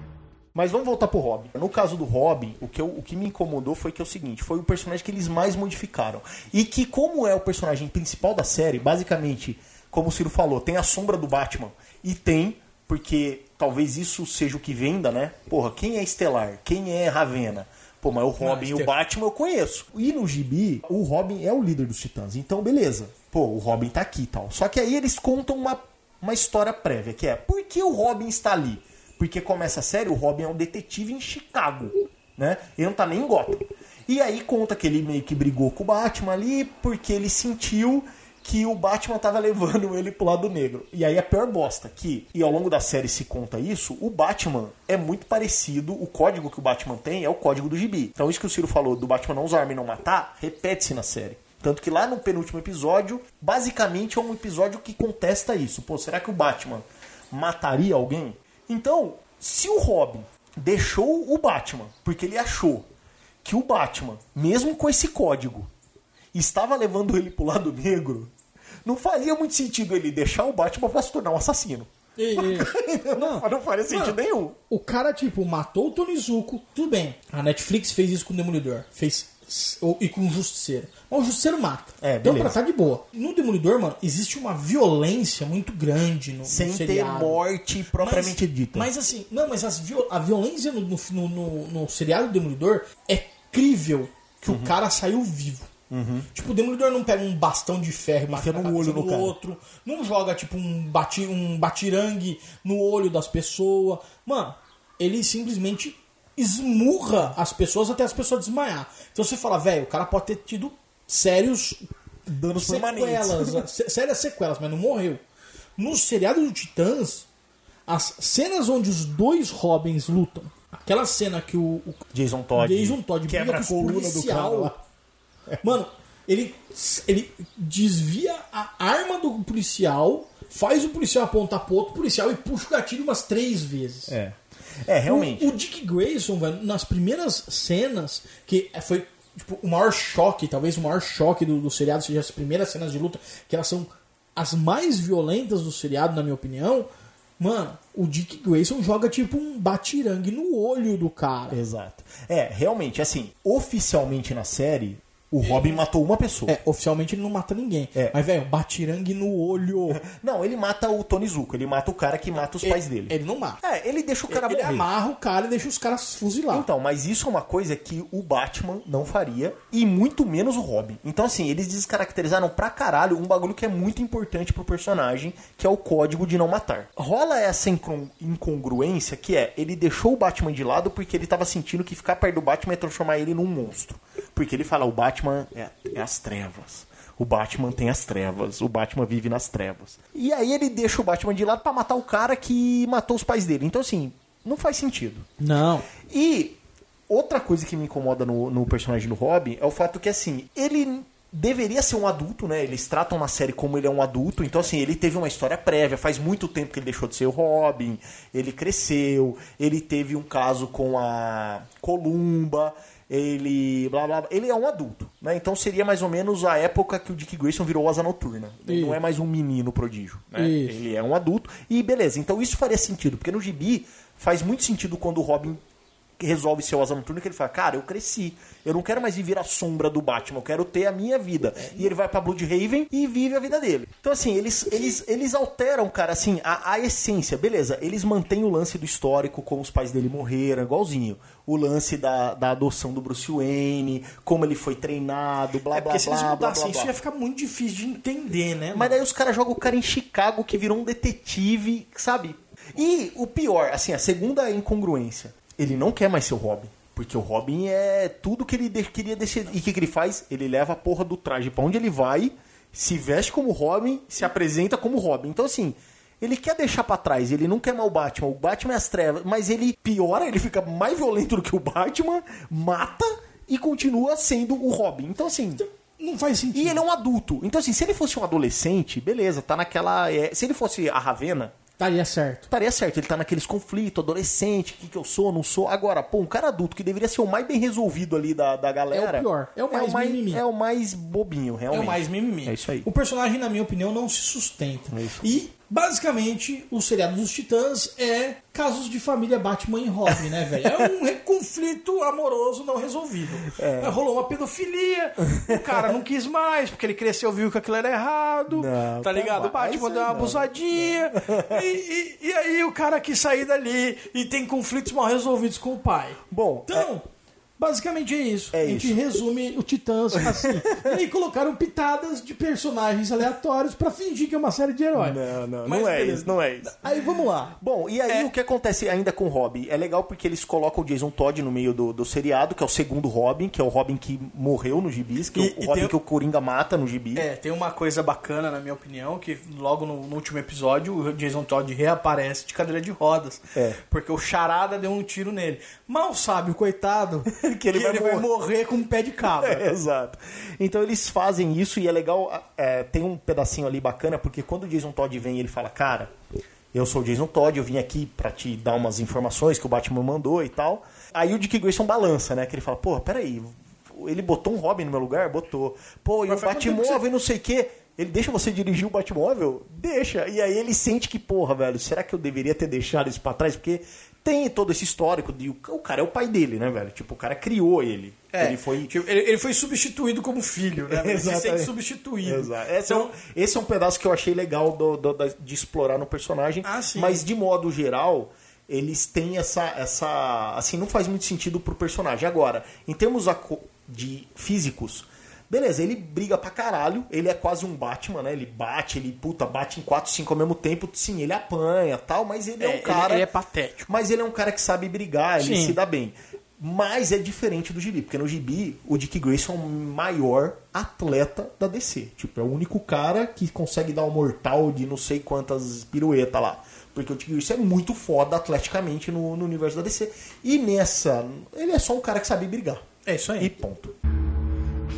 Mas vamos voltar pro Robin. No caso do Robin, o que, eu- o que me incomodou foi que é o seguinte: foi o personagem que eles mais modificaram. E que, como é o personagem principal da série, basicamente, como o Ciro falou, tem a sombra do Batman. E tem, porque talvez isso seja o que venda, né? Porra, quem é Estelar? Quem é Ravena? Pô, mas o Robin e o Batman eu conheço. E no gibi, o Robin é o líder dos Titãs. Então, beleza. Pô, o Robin tá aqui e tal. Só que aí eles contam uma, uma história prévia, que é por que o Robin está ali? Porque começa a série, o Robin é um detetive em Chicago, né? Ele não tá nem em Gotham. E aí conta que ele meio que brigou com o Batman ali porque ele sentiu que o Batman tava levando ele pro lado negro. E aí a pior bosta, que, e ao longo da série se conta isso, o Batman é muito parecido, o código que o Batman tem é o código do gibi. Então isso que o Ciro falou do Batman não usar arma e não matar, repete-se na série. Tanto que lá no penúltimo episódio, basicamente é um episódio que contesta isso. Pô, será que o Batman mataria alguém? Então, se o Robin deixou o Batman porque ele achou que o Batman, mesmo com esse código, estava levando ele pro lado negro, não faria muito sentido ele deixar o Batman pra se tornar um assassino. [laughs] não, não faria sentido Mano, nenhum. O cara, tipo, matou o Tony Zuko. Tudo bem. A Netflix fez isso com o Demolidor. Fez. Ou- E com o Justiceiro. Mas o Justiceiro mata. É, então pra tá de boa. No Demolidor, mano, existe uma violência muito grande no, no Sem ter seriado. morte propriamente mas, dita. Mas assim, não, mas as a violência no, no, no, no- no seriado do Demolidor é crível que Uhum. o cara saiu vivo. Tipo, o Demolidor não pega um bastão de ferro e mata no olho do no cara. outro. Não joga, tipo, um, bati, um batirangue no olho das pessoas. Mano, ele simplesmente esmurra as pessoas até as pessoas desmaiar. Então você fala, velho, o cara pode ter tido sérios Danos permanentes. sequelas, sé- sérias sequelas, mas não morreu. No seriado do Titãs, as cenas onde os dois Robins lutam, aquela cena que o, o Jason Todd Jason Todd quebra a coluna do cara policial. lá. Mano, ele, ele desvia a arma do policial, faz o policial apontar pro outro policial e puxa o gatilho umas três vezes. É. É, realmente. O, o Dick Grayson, velho, nas primeiras cenas, que foi tipo, o maior choque, talvez o maior choque do, do seriado seja as primeiras cenas de luta, que elas são as mais violentas do seriado, na minha opinião. Mano, o Dick Grayson joga tipo um batirangue no olho do cara. Exato. É, realmente, assim, oficialmente na série, o Robin matou uma pessoa. É, oficialmente ele não mata ninguém. É. Mas, velho, batirangue no olho. [laughs] Não, ele mata o Tony Zuko, ele mata o cara que mata os pais dele. Ele não mata. É, ele deixa o cara ele morrer. amarra o cara e deixa os caras fuzilar. Então, mas isso é uma coisa que o Batman não faria, e muito menos o Robin. Então, assim, eles descaracterizaram pra caralho um bagulho que é muito importante pro personagem, que é o código de não matar. Rola essa incon- incongruência que é, ele deixou o Batman de lado porque ele tava sentindo que ficar perto do Batman ia transformar ele num monstro. Porque ele fala, o Batman é, é as trevas. O Batman tem as trevas, o Batman vive nas trevas. E aí ele deixa o Batman de lado pra matar o cara que matou os pais dele. Então, assim, não faz sentido. Não. E outra coisa que me incomoda no, no personagem do Robin é o fato que, assim, ele deveria ser um adulto, né? Eles tratam na série como ele é um adulto. Então, assim, ele teve uma história prévia. Faz muito tempo que ele deixou de ser o Robin. Ele cresceu. Ele teve um caso com a Columba. Ele. Blá, blá, blá. Ele é um adulto, né? Então seria mais ou menos a época que o Dick Grayson virou asa noturna. Ele Isso. não é mais um menino prodígio, né? Ele é um adulto. E beleza, então isso faria sentido, porque no gibi faz muito sentido quando o Robin resolve ser o Asa Noturna que ele fala, cara, eu cresci. Eu não quero mais viver a sombra do Batman, eu quero ter a minha vida. E ele vai pra Bloodhaven e vive a vida dele. Então, assim, eles, eles, eles alteram, cara, assim, a, a essência. Beleza, eles mantêm o lance do histórico, como os pais dele morreram, igualzinho. O lance da, da adoção do Bruce Wayne, como ele foi treinado, blá, É blá, porque se blá, eles blá, blá, mudassem blá. isso ia ficar muito difícil de entender, né? Mas daí os caras jogam o cara em Chicago que virou um detetive, sabe? E o pior, assim, a segunda incongruência. Ele não quer mais ser o Robin. Porque o Robin é tudo que ele de- queria deixar. E o que, que ele faz? Ele leva a porra do traje pra onde ele vai, se veste como Robin, se apresenta como Robin. Então, assim, ele quer deixar pra trás, ele não quer mais o Batman. O Batman é as trevas, mas ele piora, ele fica mais violento do que o Batman, mata e continua sendo o Robin. Então, assim. Não faz sentido. E ele é um adulto. Então, assim, se ele fosse um adolescente, beleza, tá naquela. é, se ele fosse a Ravena, Estaria certo. estaria certo. Ele tá naqueles conflitos, adolescente, o que, que eu sou, não sou. Agora, pô, um cara adulto que deveria ser o mais bem resolvido ali da, da galera. É o pior, é o mais mimimi. É o mais bobinho, É realmente. o mais mimimi. É isso aí. O personagem, na minha opinião, não se sustenta. É isso. E, basicamente, o seriado dos Titãs é casos de família Batman e Robin, né, velho? É um [laughs] conflito amoroso não resolvido. É. Rolou uma pedofilia, o cara não quis mais, porque ele cresceu, viu que aquilo era errado. Não, tá ligado? O Batman deu uma não. abusadinha. e, e- e aí o cara quis sair dali e tem conflitos mal resolvidos com o pai. Bom, Então, basicamente é isso. É a gente isso. resume o Titãs assim. [laughs] e aí colocaram pitadas de personagens aleatórios pra fingir que é uma série de herói. Não, não, Mas não é beleza. isso, não é isso. Aí vamos lá. Bom, e aí É. o que acontece ainda com o Robin? É legal porque eles colocam o Jason Todd no meio do, do seriado, que é o segundo Robin, que é o Robin que morreu no gibis, que é E- o e Robin tem- que o Coringa mata no gibi. É, tem uma coisa bacana, na minha opinião, que logo no, no último episódio o Jason Todd reaparece de cadeira de rodas. É. Porque o Charada deu um tiro nele. Mal sabe o coitado [laughs] [laughs] Que ele vai morrer. morrer com um pé de cabra. [laughs] É, exato. Então eles fazem isso e é legal. é, tem um pedacinho ali bacana, porque quando o Jason Todd vem, ele fala: Cara, eu sou o Jason Todd, eu vim aqui pra te dar umas informações que o Batman mandou e tal. Aí o Dick Grayson balança, né? Que ele fala: Pô, peraí, ele botou um Robin no meu lugar? Botou. Pô, e Mas o que Batmóvel e não sei o quê. Ele deixa você dirigir o Batmóvel? Deixa. E aí ele sente que, porra, velho, será que eu deveria ter deixado isso pra trás? Porque tem todo esse histórico de o cara é o pai dele, né, velho? Tipo, o cara criou ele. É, ele foi tipo, ele, ele foi substituído como filho, né? [laughs] Ele se sente substituído. Exato. Esse, é Então, um, esse é um pedaço que eu achei legal do- do- da- de explorar no personagem. Ah, sim. Mas de modo geral, eles têm essa, essa. Assim, não faz muito sentido pro personagem. Agora, em termos de físicos. Beleza, ele briga pra caralho, ele é quase um Batman, né? Ele bate, ele puta, bate em 4, 5 ao mesmo tempo. Sim, ele apanha tal, mas ele é, É, um ele- cara. ele é patético. Mas ele é um cara que sabe brigar, ele Sim. se dá bem. Mas é diferente do Gibi, porque no Gibi o Dick Grayson é o maior atleta da DC. Tipo, é o único cara que consegue dar um mortal de não sei quantas piruetas lá. Porque o Dick Grayson é muito foda atleticamente no, no universo da DC. E nessa, ele é só um cara que sabe brigar. É isso aí. E ponto.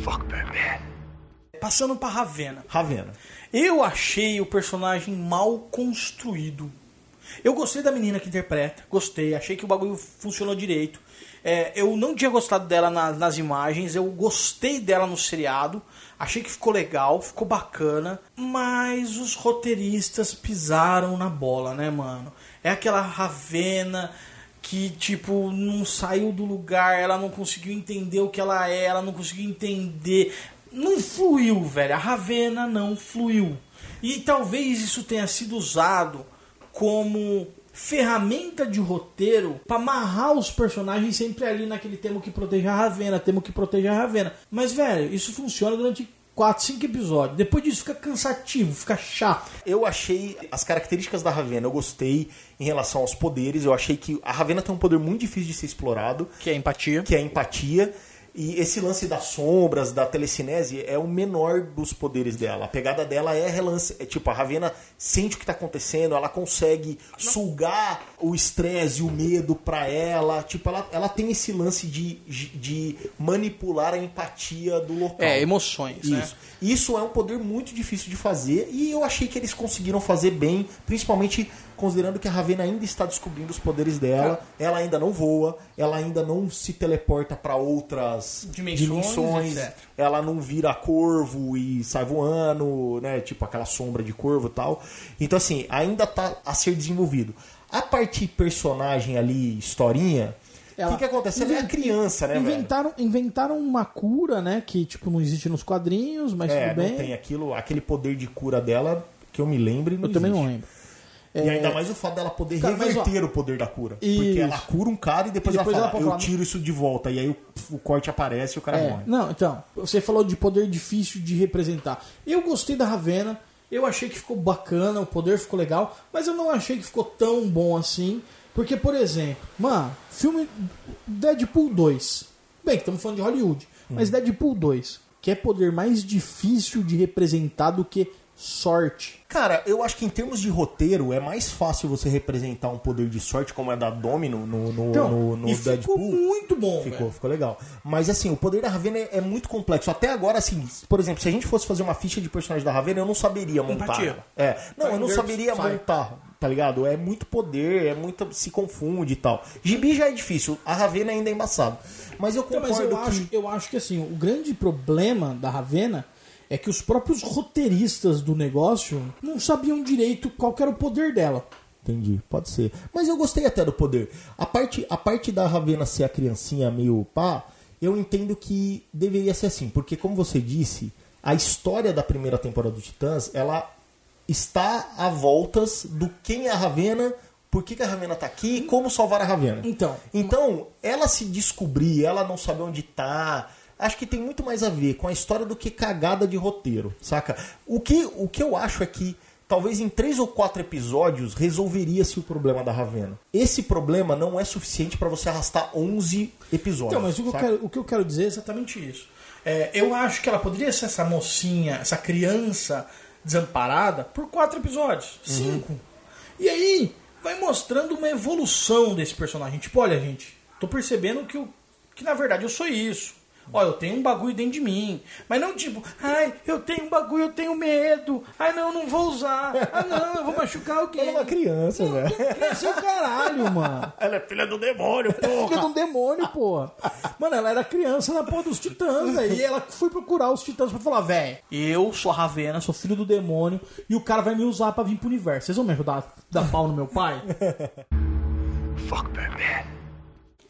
Fuck Batman. Passando pra Ravena. Ravena. Eu achei o personagem mal construído. Eu gostei da menina que interpreta, gostei, achei que o bagulho funcionou direito. É, eu não tinha gostado dela na- nas imagens, eu gostei dela no seriado, achei que ficou legal, ficou bacana, mas os roteiristas pisaram na bola, né, mano? É aquela Ravena que, tipo, não saiu do lugar, ela não conseguiu entender o que ela é, ela não conseguiu entender. Não fluiu, velho. A Ravena não fluiu. E talvez isso tenha sido usado como ferramenta de roteiro para amarrar os personagens sempre ali naquele tema que proteja a Ravena, tema que proteja a Ravena. Mas, velho, isso funciona durante 4, 5 episódios. Depois disso fica cansativo, fica chato. Eu achei as características da Ravena, eu gostei em relação aos poderes. Eu achei que a Ravena tem um poder muito difícil de ser explorado. Que é empatia. que é a empatia. E esse lance das sombras, da telecinese, é o menor dos poderes dela. A pegada dela é relance. É tipo, a Ravena sente o que tá acontecendo, ela consegue sugar o estresse e o medo pra ela. Tipo, ela, ela tem esse lance de, de manipular a empatia do local. É, emoções, né? Isso. Isso é um poder muito difícil de fazer e eu achei que eles conseguiram fazer bem, principalmente considerando que a Ravena ainda está descobrindo os poderes dela, ela ainda não voa, ela ainda não se teleporta para outras Dimensões, etc. ela não vira corvo e sai voando, né? Tipo aquela sombra de corvo e tal. Então, assim, ainda tá a ser desenvolvido. A parte personagem ali, historinha, O que, que acontece? Ela é criança, né, velho? inventaram, inventaram uma cura, né? Que, tipo, não existe nos quadrinhos, mas É, tudo bem. não tem aquilo, aquele poder de cura dela que eu me lembre. Não Eu também não existe. Lembro. E ainda mais o fato dela poder Cara, mas, reverter o poder da cura. Porque Isso. ela cura um cara e depois, E depois ela ela fala, eu tiro isso de volta. E aí o, o corte aparece e o cara É, morre. não, então, você falou de poder difícil de representar. Eu gostei da Ravena, eu achei que ficou bacana, o poder ficou legal, mas eu não achei que ficou tão bom assim. Porque, por exemplo, mano, filme Deadpool 2. Bem, que estamos falando de Hollywood, mas Deadpool 2, que é poder mais difícil de representar do que sorte. Cara, eu acho que em termos de roteiro é mais fácil você representar um poder de sorte como é da Domino no, no, Então, no, no e Deadpool. ficou muito bom, Ficou, velho. ficou legal. Mas assim, o poder da Ravena é, é muito complexo. Até agora, assim, por exemplo, se a gente fosse fazer uma ficha de personagem da Ravena, eu não saberia montar. É. Não, eu não saberia sai. montar, tá ligado? É muito poder, é muito. se confunde e tal. Gibi já é difícil, a Ravena ainda é embaçado. Mas eu Então, concordo mas eu que. acho, eu acho que assim, o grande problema da Ravena é que os próprios roteiristas do negócio não sabiam direito qual era o poder dela. Entendi, pode ser. Mas eu gostei até do poder. A parte, a parte da Ravena ser a criancinha meio pá, eu entendo que deveria ser assim. Porque, como você disse, a história da primeira temporada do Titãs, ela está a voltas do quem é a Ravena, por que, que a Ravena tá aqui e como salvar a Ravena. Então. Então, ela se descobrir, ela não saber onde tá. Acho que tem muito mais a ver com a história do que cagada de roteiro, saca? O que, o que eu acho é que talvez em três ou quatro episódios resolveria-se o problema da Ravena. Esse problema não é suficiente pra você arrastar 11 episódios. Então, mas o que, quero, o que eu quero dizer é exatamente isso. É, eu acho que ela poderia ser essa mocinha, essa criança desamparada por quatro episódios. Cinco. E aí vai mostrando uma evolução desse personagem. Tipo, olha, gente, tô percebendo que, eu, que na verdade eu sou isso. Ó, eu tenho um bagulho dentro de mim. Mas não tipo, ai, eu tenho um bagulho, eu tenho medo. Ai, não, eu não vou usar. Ah, não, eu vou machucar alguém. Ela é uma criança, velho. Criança é o caralho, mano. Ela é filha do demônio, [laughs] Filha de porra. um demônio, pô. Mano, ela era criança na porra dos titãs, velho. E ela foi procurar os titãs pra falar, velho, eu sou a Ravena, sou filho do demônio, e o cara vai me usar pra vir pro universo. Vocês vão me ajudar a dar pau no meu pai? [laughs] Fuck Batman.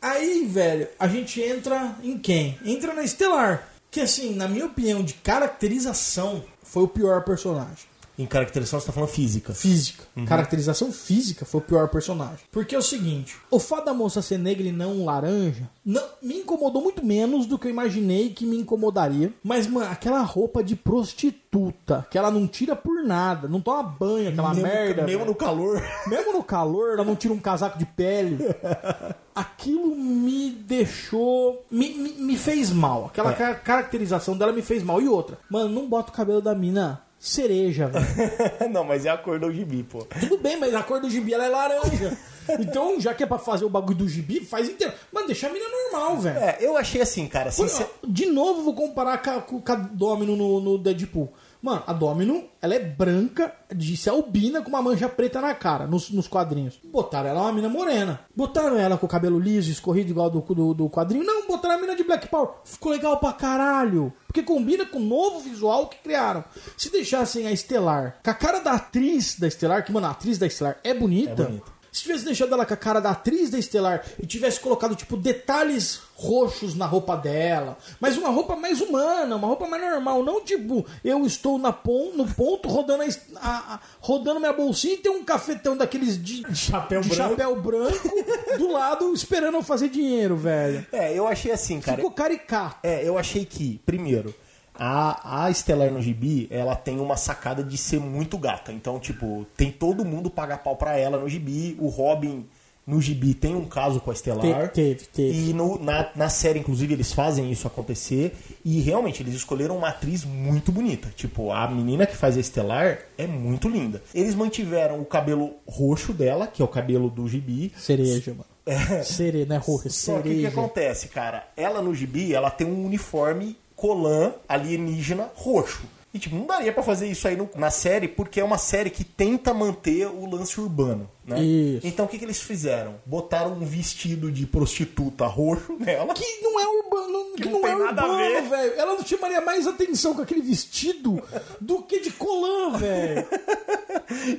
Aí, velho, a gente entra em quem? Entra na Estelar. Que, assim, na minha opinião, de caracterização, foi o pior personagem. Em caracterização, você tá falando física. Física. Caracterização física foi o pior personagem. Porque é o seguinte: o fato da moça ser negra e não laranja não, me incomodou muito menos do que eu imaginei que me incomodaria. Mas, mano, aquela roupa de prostituta que ela não tira por nada, não toma banho, aquela mesmo, merda. mesmo velho. no calor. Mesmo no calor, ela não tira um casaco de pele. [laughs] Aquilo me deixou. Me, me, me fez mal. Aquela É. ca- caracterização dela me fez mal. E outra, mano, não bota o cabelo da mina cereja, velho. [laughs] não, mas é a cor do gibi, pô. Tudo bem, mas a cor do gibi ela é laranja. Então, já que é pra fazer o bagulho do gibi, faz inteiro. Mano, deixa a mina normal, velho. É, eu achei assim, cara. Por- Sincer... De novo, vou comparar com com a Domino no, no Deadpool. Mano, a Domino, ela é branca, ser albina com uma mancha preta na cara, nos, nos quadrinhos. Botaram ela uma mina morena. Botaram ela com o cabelo liso, escorrido igual do, do, do quadrinho. Não, botaram a mina de Black Power. Ficou legal pra caralho. Porque combina com o novo visual que criaram. Se deixassem a Estelar com a cara da atriz da Estelar, que, mano, a atriz da Estelar é bonita. É bonita. Se tivesse deixado ela com a cara da atriz da Estelar e tivesse colocado, tipo, detalhes roxos na roupa dela, mas uma roupa mais humana, uma roupa mais normal, não tipo, eu estou na pon no ponto rodando, a, a- a- rodando minha bolsinha e tem um cafetão daqueles de, [laughs] Chapéu de branco. chapéu branco do lado esperando eu fazer dinheiro, velho. É, eu achei assim, cara. Ficou caricato. É, eu achei que, primeiro, a, a Estelar no gibi, ela tem uma sacada de ser muito gata. Então, tipo, tem todo mundo pagar pau pra ela no gibi. O Robin no gibi tem um caso com a Estelar. Te- teve, teve. E no- na, na série, inclusive, eles fazem isso acontecer. E realmente, eles escolheram uma atriz muito bonita. Tipo, a menina que faz a Estelar é muito linda. Eles mantiveram o cabelo roxo dela, que é o cabelo do gibi. Cereja, mano. Cereja, né, roxa? É. Só que o que Cereja. acontece, cara? Ela no gibi, ela tem um uniforme colã alienígena roxo. E tipo, não daria pra fazer isso aí no- na série, porque é uma série que tenta manter o lance urbano, né? Isso. Então o que, que eles fizeram? Botaram um vestido de prostituta roxo nela. Que não é urbano urbano, que, não não, é urbano, velho. Ela não chamaria mais atenção com aquele vestido do que de colã, velho. [laughs]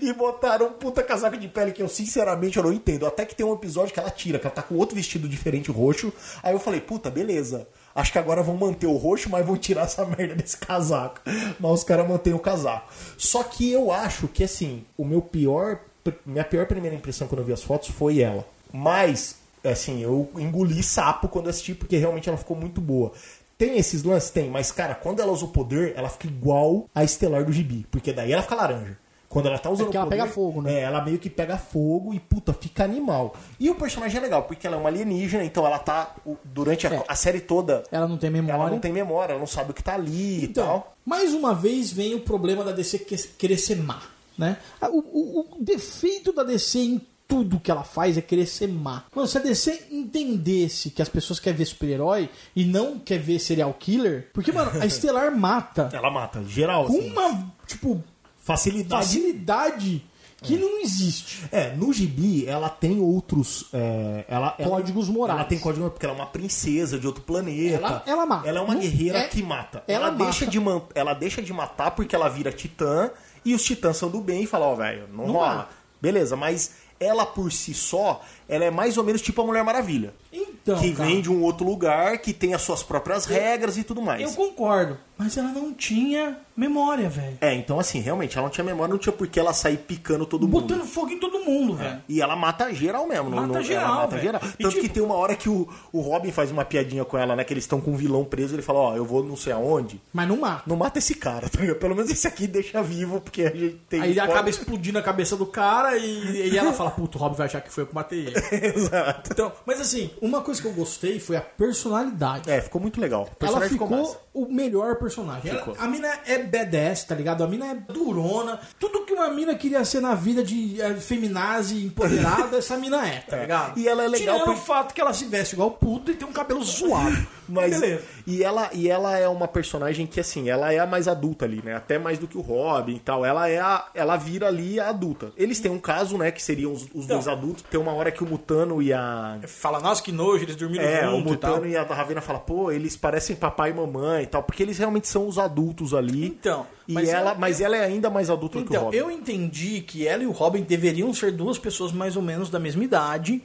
E botaram um puta casaco de pele que eu sinceramente eu não entendo. Até que tem um episódio que ela tira, que ela tá com outro vestido diferente roxo. Aí eu falei, puta, beleza. Acho que agora vão manter o roxo, mas vão tirar essa merda desse casaco. Mas os caras mantêm o casaco. Só que eu acho que assim, o meu pior. Minha pior primeira impressão quando eu vi as fotos foi ela. Mas, assim, eu engoli sapo quando assisti, porque realmente ela ficou muito boa. Tem esses lances? Tem, mas, cara, quando ela usa o poder, ela fica igual a estelar do gibi. Porque daí ela fica laranja. Quando ela tá usando porque o ela poder, pega fogo, né? É, ela meio que pega fogo e, puta, fica animal. E o personagem é legal, porque ela é uma alienígena, então ela tá, durante a, É. a série toda, Ela não tem memória. ela não tem memória, ela não sabe o que tá ali e Então, tal. mais uma vez vem o problema da DC que- querer ser má. Né? O, o- o defeito da DC em tudo que ela faz é querer ser má. Mano, se a DC entendesse que as pessoas querem ver super-herói e não quer ver serial killer, porque, mano, a [laughs] Estelar mata Ela mata, geral, assim. uma, tipo, Facilidade. facilidade que não existe. É, no gibi ela tem outros. é, ela, ela- Códigos morais. Ela tem código morais porque ela é uma princesa de outro planeta. Ela- ela mata. Ela é uma Não- guerreira é- que mata. ela Ela, mata. deixa de man- ela deixa de matar porque ela vira titã e os titãs são do bem e falam, ó, velho, não, Não rola. mata. Beleza, mas ela por si só, ela é mais ou menos tipo a Mulher Maravilha. Então, que cara, vem de um outro lugar, que tem as suas próprias regras e tudo mais. eu concordo. Mas ela não tinha memória, velho. É, então assim, realmente, ela não tinha memória, não tinha por que ela sair picando todo mundo. Botando fogo em todo mundo, velho. E ela mata geral mesmo. não- Mata não- geral, mata velho. geral. Tanto tipo- que tem uma hora que o, o Robin faz uma piadinha com ela, né? Que eles estão com um vilão preso. Ele fala, ó, eu vou não sei aonde. Mas não mata. Não mata esse cara, tá ligado? Pelo menos esse aqui deixa vivo, porque a gente tem... Aí ele acaba explodindo a cabeça do cara e, e ela fala, puto, o Rob vai achar que foi eu que matei ele. [laughs] Exato. Então, mas assim, uma coisa que eu gostei foi a personalidade. É, ficou muito legal. Ela personagem ficou, massa. O melhor personagem. Ela- a mina é badass, tá ligado? A mina é durona. Tudo que uma mina queria ser na vida de eh, feminazi, empoderada, [laughs] essa mina é, tá ligado? E ela é legal Tirando porque- o fato que ela se veste igual puta e tem um cabelo [laughs] zoado. Mas, Beleza. e, ela, e ela é uma personagem que, assim, ela é a mais adulta ali, né? Até mais do que o Robin e tal. Ela é a, ela vira ali a adulta. Eles têm um caso, né? Que seriam os, os dois Então. adultos. Tem uma hora que o Mutano e a... Fala, nossa, que nojo, eles dormiram É, o junto e. Mutano e a Ravena fala, pô, eles parecem papai e mamãe tal, porque eles realmente são os adultos ali. Então, e mas ela, eu- mas ela é ainda mais adulta que o Então, Robin. eu entendi que ela e o Robin deveriam ser duas pessoas mais ou menos da mesma idade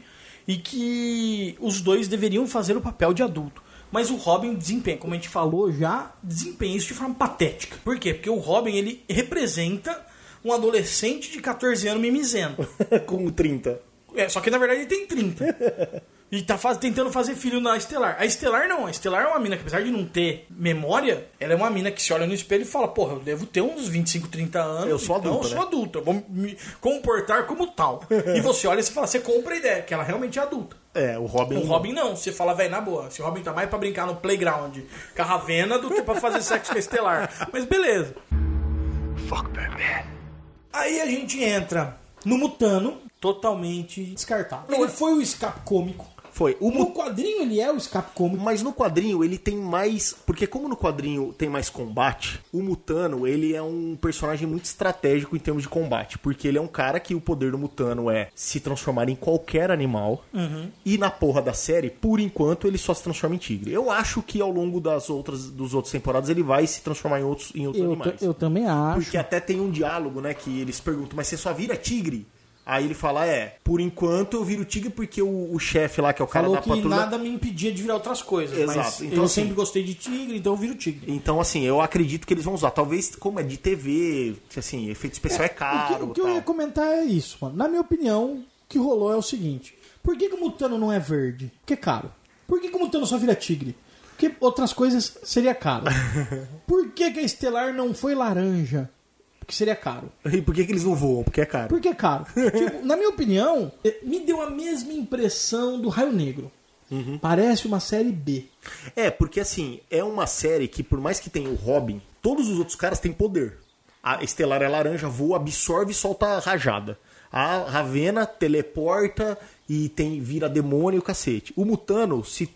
e que os dois deveriam fazer o papel de adulto. Mas o Robin desempenha, como a gente falou já, desempenha isso de forma patética. Por quê? Porque o Robin ele representa um adolescente de 14 anos mimizento. [laughs] Com 30. É, só que na verdade ele tem 30. [laughs] E tá faz- tentando fazer filho na Estelar. A Estelar não. A Estelar é uma mina que, apesar de não ter memória, ela é uma mina que se olha no espelho e fala: Porra, eu devo ter uns 25, 30 anos. Eu sou então adulta, eu sou né?" adulta. Eu vou me comportar como tal. e você olha e você fala: Você compra a ideia, que ela realmente é adulta. É, o Robin. O Robin não. Você fala, velho, na boa. Se o Robin tá mais pra brincar no playground com a Ravena do que pra fazer sexo com a Estelar. Mas beleza. Fuck Batman. Aí a gente entra no Mutano, totalmente descartado. Ele foi o escape cômico. Foi. O No Mu- quadrinho ele é o escape cômico. Mas no quadrinho ele tem mais. Porque, como no quadrinho tem mais combate, o Mutano ele é um personagem muito estratégico em termos de combate. Porque ele é um cara que o poder do Mutano é se transformar em qualquer animal. E na porra da série, por enquanto, ele só se transforma em tigre. Eu acho que ao longo das outras dos outras temporadas ele vai se transformar em outros, em outros Eu, animais. eu também acho. Porque até tem um diálogo, né, que eles perguntam, mas você só vira tigre? Aí ele fala, é, por enquanto eu viro tigre porque o, o chefe lá, que é o cara Falou da que patrulha... nada me impedia de virar outras coisas. Exato. Mas Então, eu assim- sempre gostei de tigre, então eu viro tigre. Então, assim, eu acredito que eles vão usar. Talvez, como é de TV, assim, efeito especial é, o que, caro. o que eu ia comentar é isso, mano. Na minha opinião, o que rolou é o seguinte: por que, que o Mutano não é verde? Porque é caro. Por que, que o Mutano só vira tigre? Porque outras coisas seria caro. [laughs] Por que, que a Estelar não foi laranja? Porque seria caro. E por que, que eles não voam? Porque é caro. Porque é caro. [laughs] Tipo, na minha opinião, eh, me deu a mesma impressão do Raio Negro. Uhum. Parece uma série B. É, porque assim, é uma série que, por mais que tenha o Robin, todos os outros caras têm poder. A Estelar é laranja, voa, absorve e solta a rajada. A Ravena teleporta e tem vira demônio e o cacete. O Mutano se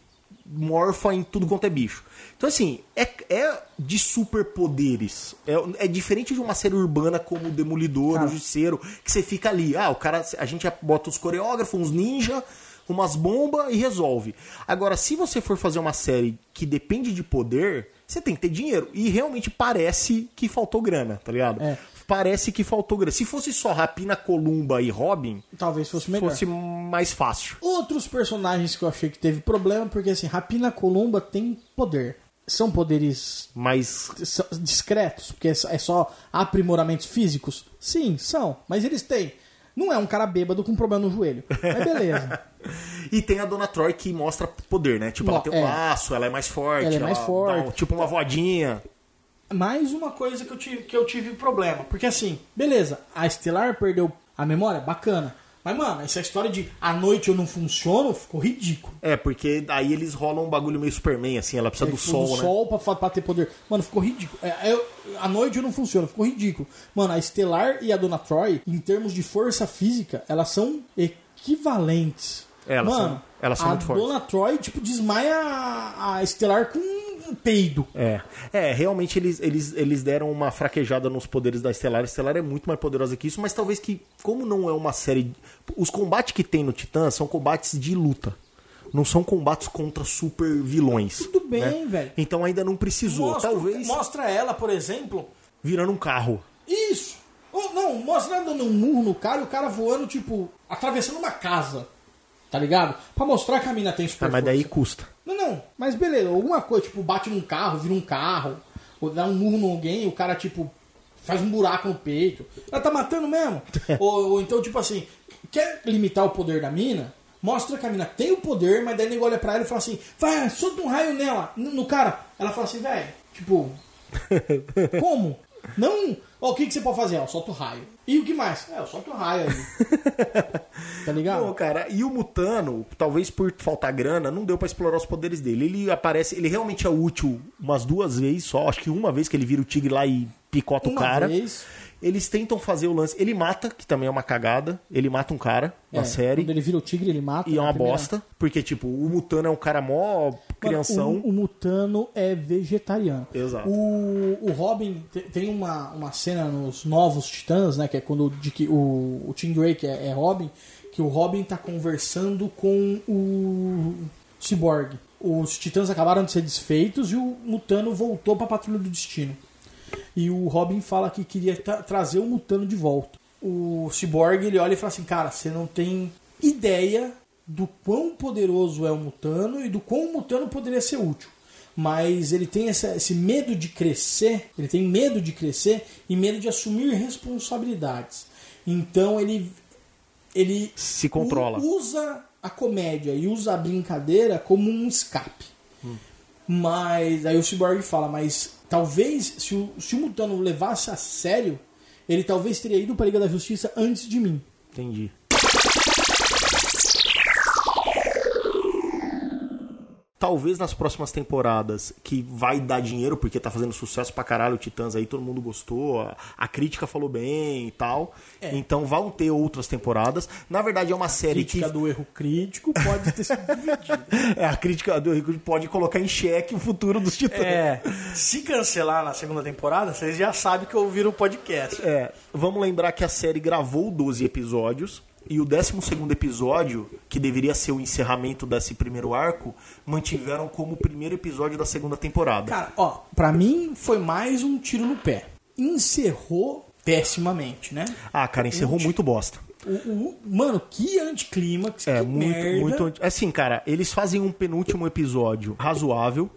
morfa em tudo quanto é bicho. Então, assim, é, é de superpoderes. É, é diferente de uma série urbana como o Demolidor, Cara. o Justiceiro, que você fica ali. Ah, o cara, a gente bota os coreógrafos, uns ninja, umas bombas e resolve. Agora, se você for fazer uma série que depende de poder, você tem que ter dinheiro. E realmente parece que faltou grana, tá ligado? É. Parece que faltou grana. Se fosse só Rapina, Columba e Robin, Talvez fosse melhor. fosse mais fácil. Outros personagens que eu achei que teve problema, porque assim, Rapina Columba tem poder. São poderes Mas são discretos, porque é só- é só aprimoramentos físicos? Sim, são, mas eles têm. Não é um cara bêbado com problema no joelho. Mas beleza. [laughs] E tem a Dona Troy que mostra poder, né? Tipo, ela tem um é. laço, ela é mais forte. Ela é mais dá forte. um- tipo uma vodinha. Mais uma coisa que eu, tive, que eu tive problema. Porque assim, beleza, a Estelar perdeu a memória, bacana. Mas, mano, essa história de a noite eu não funciono ficou ridículo. É, porque aí eles rolam um bagulho meio Superman, assim, ela precisa do Tipo, sol, né? sol pra, pra ter poder. Mano, ficou ridículo. É, eu- a noite não funciona, ficou ridículo. Mano, a Estelar e a Dona Troy, em termos de força física, elas são equivalentes. Elas Mano, são- elas são a muito fortes. Dona Troy, tipo, desmaia a, a Estelar com um peido. É. É, realmente eles, eles, eles deram uma fraquejada nos poderes da Estelar. A Estelar é muito mais poderosa que isso, mas talvez que, como não é uma série. Os combates que tem no Titã são combates de luta. Não são combates contra super vilões. Tudo bem, né? velho. Então ainda não precisou. Mostra, talvez mostra ela, por exemplo, virando um carro. Isso! Ou, não, mostra ela dando um murro no cara e o cara voando, tipo, atravessando uma casa. Tá ligado? Pra mostrar que a mina tem super Ah, mas daí força. custa. Não, não. Mas beleza, alguma coisa, tipo, bate num carro, vira um carro, ou dá um murro em alguém o cara, tipo, faz um buraco no peito. Ela tá matando mesmo. [laughs] ou, ou então, tipo assim, quer limitar o poder da mina? Mostra que a mina tem o poder, mas daí nego olha pra ela e fala assim, vai, solta um raio nela, no, no cara. Ela fala assim, velho, tipo, [laughs] como? Não. Ó, o que, que você pode fazer? Ó, solta o raio. E o que mais? É, eu solto o raio aí. [laughs] tá ligado? Pô, cara, e o Mutano, talvez por faltar grana, não deu pra explorar os poderes dele. Ele aparece, ele realmente é útil umas duas vezes só, acho que uma vez que ele vira o tigre lá e picota o Uma cara. vez. Eles tentam fazer o lance. Ele mata, que também é uma cagada. Ele mata um cara na É, série. Quando ele vira o tigre, ele mata. E é na uma primeira- bosta. Porque, tipo, o Mutano é um cara mó crianção. Mano, O, o Mutano é vegetariano. Exato. O, o Robin te- tem uma, uma cena nos Novos Titãs, né? Que é quando de que o, o Tim Drake é, é Robin, que o Robin tá conversando com o Cyborg. Os Titãs acabaram de ser desfeitos e o Mutano voltou pra Patrulha do Destino. E o Robin fala que queria tra- trazer o Mutano de volta. O Cyborg ele olha e fala assim: Cara, você não tem ideia do quão poderoso é o Mutano e do quão o Mutano poderia ser útil. Mas ele tem essa- esse medo de crescer, ele tem medo de crescer e medo de assumir responsabilidades. Então ele ele Se controla. usa a comédia e usa a brincadeira como um escape. Mas aí o Cyborg fala, mas talvez se o, se o Mutano levasse a sério, ele talvez teria ido para a Liga da Justiça antes de mim. Entendi. Talvez nas próximas temporadas, que vai dar dinheiro, porque tá fazendo sucesso pra caralho o Titãs aí, todo mundo gostou, a, a crítica falou bem e tal. Então vão ter outras temporadas. Na verdade, é uma série que. Crítica do erro crítico pode ter sido dividida. [laughs] É, a crítica do Rico pode colocar em xeque o futuro dos Titãs. É, se cancelar na segunda temporada, vocês já sabem que ouviram o podcast. É, vamos lembrar que a série gravou 12 episódios e o 12 episódio, que deveria ser o encerramento desse primeiro arco, mantiveram como o primeiro episódio da segunda temporada. Cara, ó, pra mim foi mais um tiro no pé. Encerrou pessimamente, né? Ah, cara, encerrou muito bosta. O, o- mano, que anticlímax, É, que muito, merda. muito. Assim, cara, eles fazem um penúltimo episódio razoável,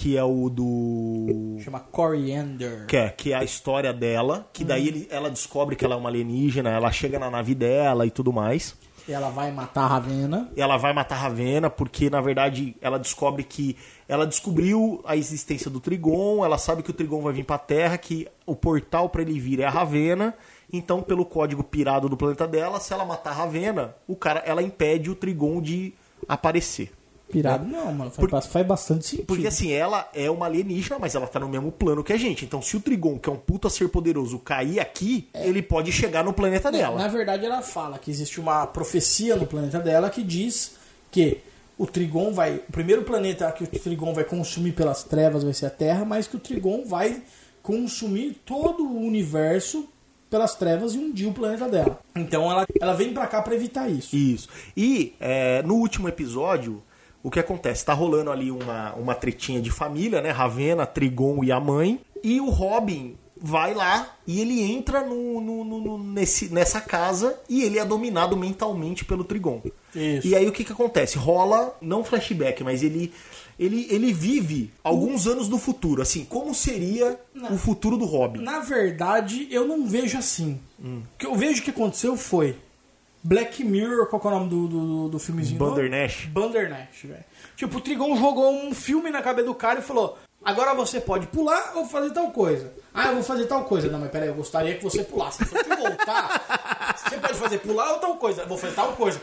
que é o do. Chama Coriander. Que é, que é a história dela, que daí Uhum. ele- ela descobre que ela é uma alienígena, ela chega na nave dela e tudo mais. Ela vai matar a Ravena. ela vai matar Ravena porque na verdade ela descobre que ela descobriu a existência do Trigon, ela sabe que o Trigon vai vir pra Terra, que o portal pra ele vir é a Ravena. Então, pelo código pirado do planeta dela, se ela matar a Ravena, o cara ela impede o Trigon de aparecer. Pirado não, mano. Faz, Por- faz bastante sentido. Porque assim, ela é uma alienígena, mas ela tá no mesmo plano que a gente. Então, se o Trigon, que é um puta ser poderoso, cair aqui, ele pode chegar no planeta dela. Na verdade, ela fala que existe uma profecia no planeta dela que diz que o Trigon vai. O primeiro planeta que o Trigon vai consumir pelas trevas vai ser a Terra, mas que o Trigon vai consumir todo o universo pelas trevas e hundir o planeta dela. Então ela, ela vem pra cá pra evitar isso. Isso. E é, no último episódio, o que acontece? Tá rolando ali uma, uma tretinha de família, né? Ravena, Trigon e a mãe. E o Robin vai lá e ele entra no, no- no- no- nesse, nessa casa e ele é dominado mentalmente pelo Trigon. Isso. E aí o que, que acontece? Rola, não flashback, mas ele, ele, ele vive alguns anos no futuro. Assim, como seria o futuro do Robin? Na verdade, eu não vejo assim. Hum. O que eu vejo que aconteceu foi Black Mirror, qual que é o nome do, do, do filmezinho? Bandersnatch. Bandersnatch, velho. Tipo, o Trigon jogou um filme na cabeça do cara e falou: agora você pode pular ou fazer tal coisa. Ah, eu vou fazer tal coisa. Não, mas peraí, eu gostaria que você pulasse. Se te voltar, você pode fazer pular ou tal coisa. Eu vou fazer tal coisa.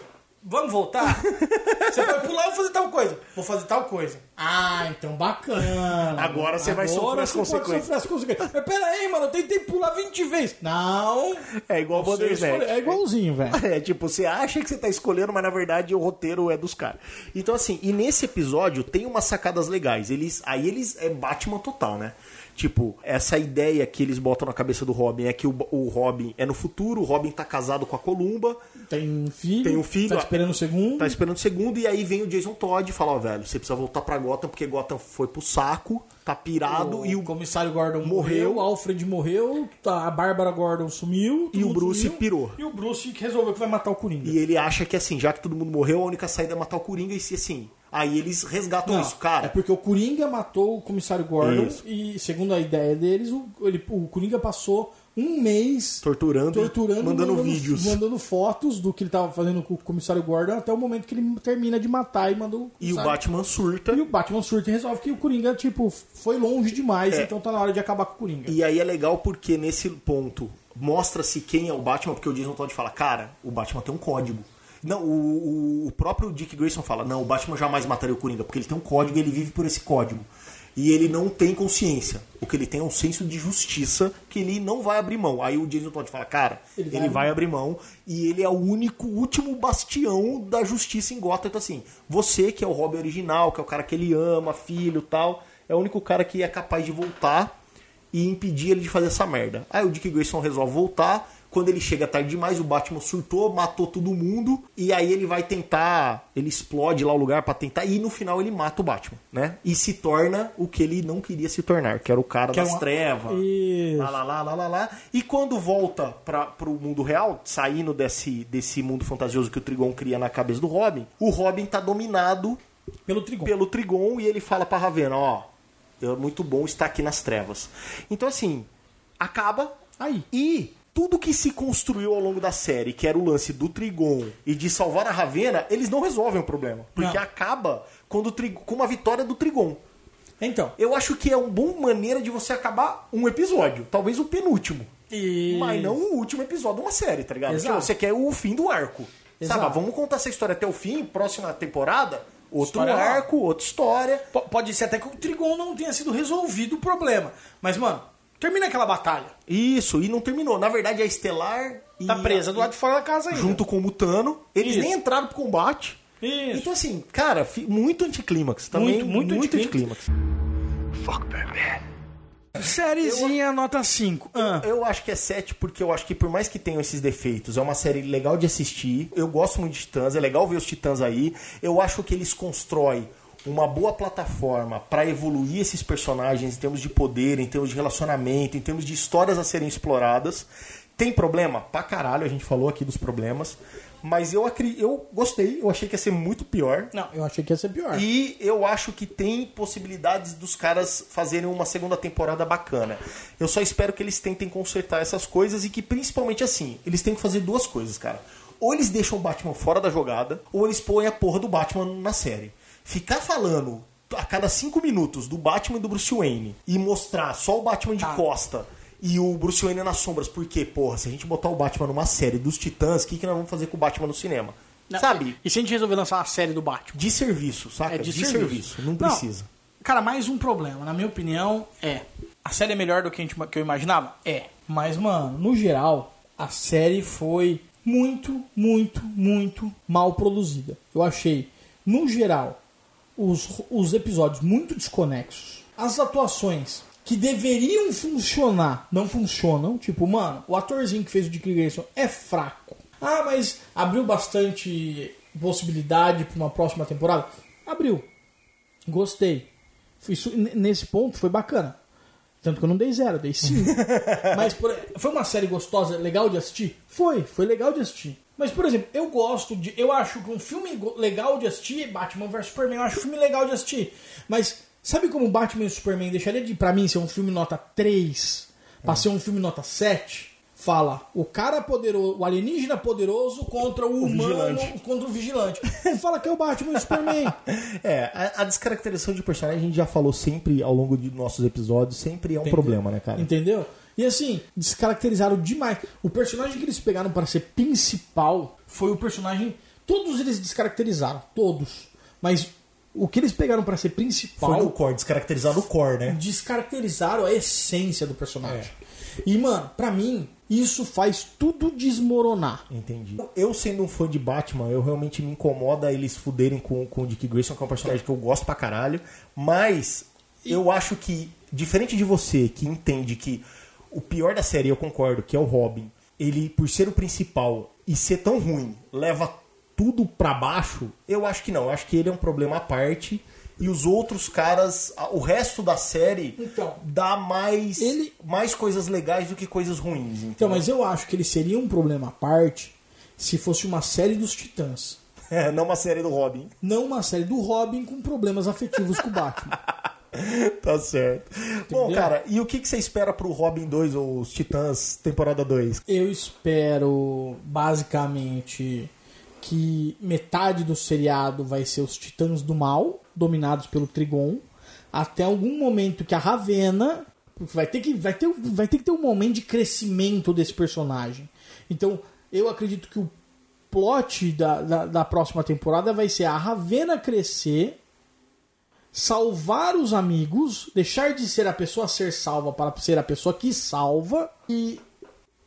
Vamos voltar? [laughs] Você pode pular ou fazer tal coisa. Vou fazer tal coisa. Ah, então bacana. Agora você vai sofrer as consequências. sofrer as consequências. Mas peraí, mano, eu tentei pular 20 vezes. Não. É igual o Você Bandersnatch. escolhe- É igualzinho, velho. [laughs] É, tipo, você acha que você tá escolhendo, mas na verdade o roteiro é dos caras. Então, assim, e nesse episódio tem umas sacadas legais. Eles, aí eles é Batman total, né? Tipo, essa ideia que eles botam na cabeça do Robin é que o, o Robin é no futuro, o Robin tá casado com a Columba, Tem um filho. Tem um filho, Tá esperando o segundo. tá esperando o segundo, e aí vem o Jason Todd e fala, ó, velho, você precisa voltar pra Gotham, porque Gotham foi pro saco, tá pirado, o, e o, comissário Gordon morreu. morreu, Alfred morreu, tá, a Bárbara Gordon sumiu. E o Bruce sumiu, pirou. E o Bruce resolveu que vai matar o Coringa. e ele acha que, assim, já que todo mundo morreu, a única saída é matar o Coringa, e se assim... Aí eles resgatam Não, isso, cara. É porque o Coringa matou o comissário Gordon Isso. e, segundo a ideia deles, o, ele- o Coringa passou um mês Torturando, torturando, mandando, vídeos. mandando fotos do que ele tava fazendo com o comissário Gordon até o momento que ele termina de matar e mandou E o sabe? Batman surta. E o Batman surta e resolve que o Coringa, tipo, foi longe demais, É. então tá na hora de acabar com o Coringa. E aí é legal porque nesse ponto mostra-se quem é o Batman, porque o Jason Todd fala, cara, o Batman tem um código. Não, o, o- próprio Dick Grayson fala, não, o Batman jamais mataria o Coringa, porque ele tem um código e ele vive por esse código. E ele não tem consciência. O que ele tem é um senso de justiça que ele não vai abrir mão. Aí o Jason Todd fala, cara, Ele ele vai vai, abrir abrir mão e ele é o único, último bastião da justiça em Gotham. Então assim, você que é o Robin original, que é o cara que ele ama, filho tal, é o único cara que é capaz de voltar e impedir ele de fazer essa merda. Aí o Dick Grayson resolve voltar. Quando ele chega tarde demais, o Batman surtou, matou todo mundo. E aí ele vai tentar. Ele explode lá o lugar pra tentar. E no final ele mata o Batman, né? E se torna o que ele não queria se tornar, que era o cara Que é das uma- trevas. Isso. Lá, lá, lá, lá, lá, lá. E quando volta para pro mundo real, saindo desse, desse mundo fantasioso que o Trigon cria na cabeça do Robin, o Robin tá dominado Pelo Trigon. pelo Trigon e ele fala pra Ravena, ó, é muito bom estar aqui nas trevas. Então assim, acaba Aí. e tudo que se construiu ao longo da série, que era o lance do Trigon e de salvar a Ravena, eles não resolvem o problema, porque Não. acaba quando Trigon, com uma vitória do Trigon. Então. Eu acho que é uma boa maneira de você acabar um episódio, talvez o penúltimo. E... Mas não o último episódio de uma série, tá ligado? Exato. Tipo, você quer o fim do arco. Exato. Sabe? Vamos contar essa história até o fim, próxima temporada, outro História arco, outra história. P- Pode ser até que o Trigon não tenha sido resolvido o problema. Mas, mano, termina aquela batalha. Isso, e não terminou. Na verdade, a Estelar e Tá presa a- do lado de fora da casa ainda. junto com o Mutano, eles Isso. nem entraram pro combate. Isso. Então assim, cara, muito anticlímax também, Muito, muito anticlímax. Fuck Batman. Sériezinha nota 5. Ah. Eu acho que é 7 porque eu acho que por mais que tenham esses defeitos, é uma série legal de assistir. Eu gosto muito de Titãs, é legal ver os Titãs aí. Eu acho que eles constroem uma boa plataforma para evoluir esses personagens em termos de poder, em termos de relacionamento, em termos de histórias a serem exploradas. Tem problema? Pra caralho, a gente falou aqui dos problemas. Mas eu, eu gostei, eu achei que ia ser muito pior. Não, eu achei que ia ser pior. E eu acho que tem possibilidades dos caras fazerem uma segunda temporada bacana. Eu só espero que eles tentem consertar essas coisas e que, principalmente assim, eles têm que fazer duas coisas, cara. Ou eles deixam o Batman fora da jogada, ou eles põem a porra do Batman na série. Ficar falando a cada cinco minutos do Batman e do Bruce Wayne e mostrar só o Batman de Tá. costa e o Bruce Wayne nas sombras, porque, porra, se a gente botar o Batman numa série dos Titãs, o que, que nós vamos fazer com o Batman no cinema? Não, Sabe? E se a gente resolver lançar uma série do Batman? De serviço, saca? É de, serviço. Não precisa. Cara, mais um problema, na minha opinião, é. A série é melhor do que, a gente, que eu imaginava? É. Mas, mano, no geral, a série foi muito, muito, muito mal produzida. Eu achei, no geral, os, os episódios muito desconexos. As atuações que deveriam funcionar não funcionam. Tipo, mano, o atorzinho que fez o Dick Grayson é fraco. Ah, mas abriu bastante possibilidade para uma próxima temporada? Abriu. Gostei. Isso, nesse ponto foi bacana. Tanto que eu não dei zero, dei cinco. [laughs] Mas por- foi uma série gostosa, legal de assistir? Foi, foi legal de assistir. Mas, por exemplo, eu gosto de. Eu acho que um filme legal de assistir Batman vs Superman. Eu acho um filme legal de assistir. Mas sabe como Batman e Superman deixaria de, pra mim, ser um filme nota 3 pra ser um filme nota 7? Fala, o cara poderoso, o alienígena poderoso contra o, humano, vigilante. contra o vigilante. Fala que é o Batman e o Superman. [laughs] É, a, a descaracterização de personagem a gente já falou sempre ao longo de nossos episódios, sempre é um problema, né, cara? Entendeu? E assim, descaracterizaram demais. O personagem que eles pegaram para ser principal foi o personagem. Todos eles descaracterizaram, todos. Mas o que eles pegaram para ser principal. Foi no core, descaracterizado o core, né? descaracterizaram a essência do personagem. E, mano, pra mim, isso faz tudo desmoronar. Entendi. Eu sendo um fã de Batman, eu realmente me incomoda eles fuderem com, com o Dick Grayson, que é um personagem que eu gosto pra caralho. Mas eu acho que, diferente de você, que entende que o pior da série, eu concordo, que é o Robin, ele, por ser o principal e ser tão ruim, leva tudo pra baixo, eu acho que não. Eu acho que ele é um problema à parte. E os outros caras, o resto da série Então, dá mais, ele- mais coisas legais do que coisas ruins. Então, entendeu? mas eu acho que ele seria um problema à parte se fosse uma série dos Titãs. [laughs] É, não uma série do Robin. Não uma série do Robin com problemas afetivos com o Batman. [laughs] [laughs] Tá certo. Bom, cara, e o que, que você espera pro Robin 2 ou os Titãs temporada 2? Eu espero, basicamente, que metade do seriado vai ser os Titãs do Mal, dominados pelo Trigon, até algum momento que a Ravena vai ter que vai ter, vai ter que ter um momento de crescimento desse personagem. Então, eu acredito que o plot da, da, da próxima temporada vai ser a Ravena crescer, salvar os amigos, deixar de ser a pessoa a ser salva para ser a pessoa que salva e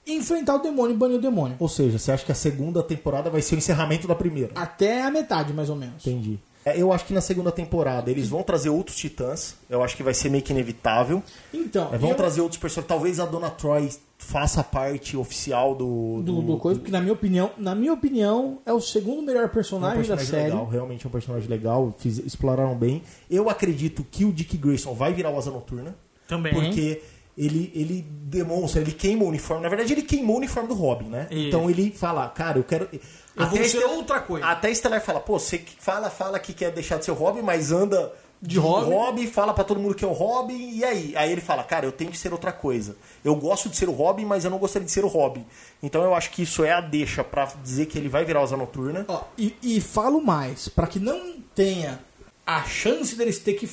enfrentar o demônio e banir o demônio. Ou seja, você acha que a segunda temporada vai ser o encerramento da primeira? Até a metade, mais ou menos. Entendi. É, Eu acho que na segunda temporada eles vão trazer outros titãs. Eu acho que vai ser meio que inevitável. Então, É, vão eu- trazer outros personagens. Talvez a Dona Troy faça parte oficial do. do, do coisa, porque na minha opinião, na minha opinião, é o segundo melhor É um personagem, da personagem série. legal, realmente é um personagem legal. Fiz- exploraram bem. Eu acredito que o Dick Grayson vai virar o Asa Noturna. Também. Porque ele, ele demonstra, ele queima o uniforme. Na verdade, ele queimou o uniforme do Robin, né? Isso. Então ele fala, cara, eu quero. Eu vou Até ser Estel- outra coisa. Até Estelar fala, pô, você fala, fala que quer deixar de ser o Robin, mas anda de, Robin. Robin, fala pra todo mundo que é o Robin, e aí? Aí ele fala, cara, eu tenho que ser outra coisa. Eu gosto de ser o Robin, mas eu não gostaria de ser o Robin. Então eu acho que isso é a deixa pra dizer que ele vai virar o Asa Noturna. Ó, e, e falo mais, pra que não tenha a chance deles ter que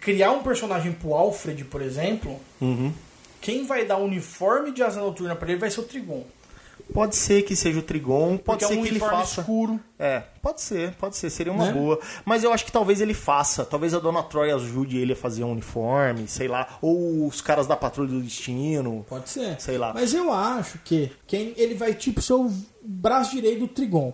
criar um personagem pro Alfred, por exemplo, Uhum. quem vai dar o uniforme de asa noturna pra ele vai ser o Trigon. Pode ser que seja o Trigon, pode Porque é ser um que ele faça. escuro. É, pode ser, pode ser, seria uma Né? boa. Mas eu acho que talvez ele faça. Talvez a Dona Troy ajude ele a fazer um uniforme, sei lá. Ou os caras da Patrulha do Destino. Pode ser. Sei lá. Mas eu acho que quem ele vai tipo ser o braço direito do Trigon.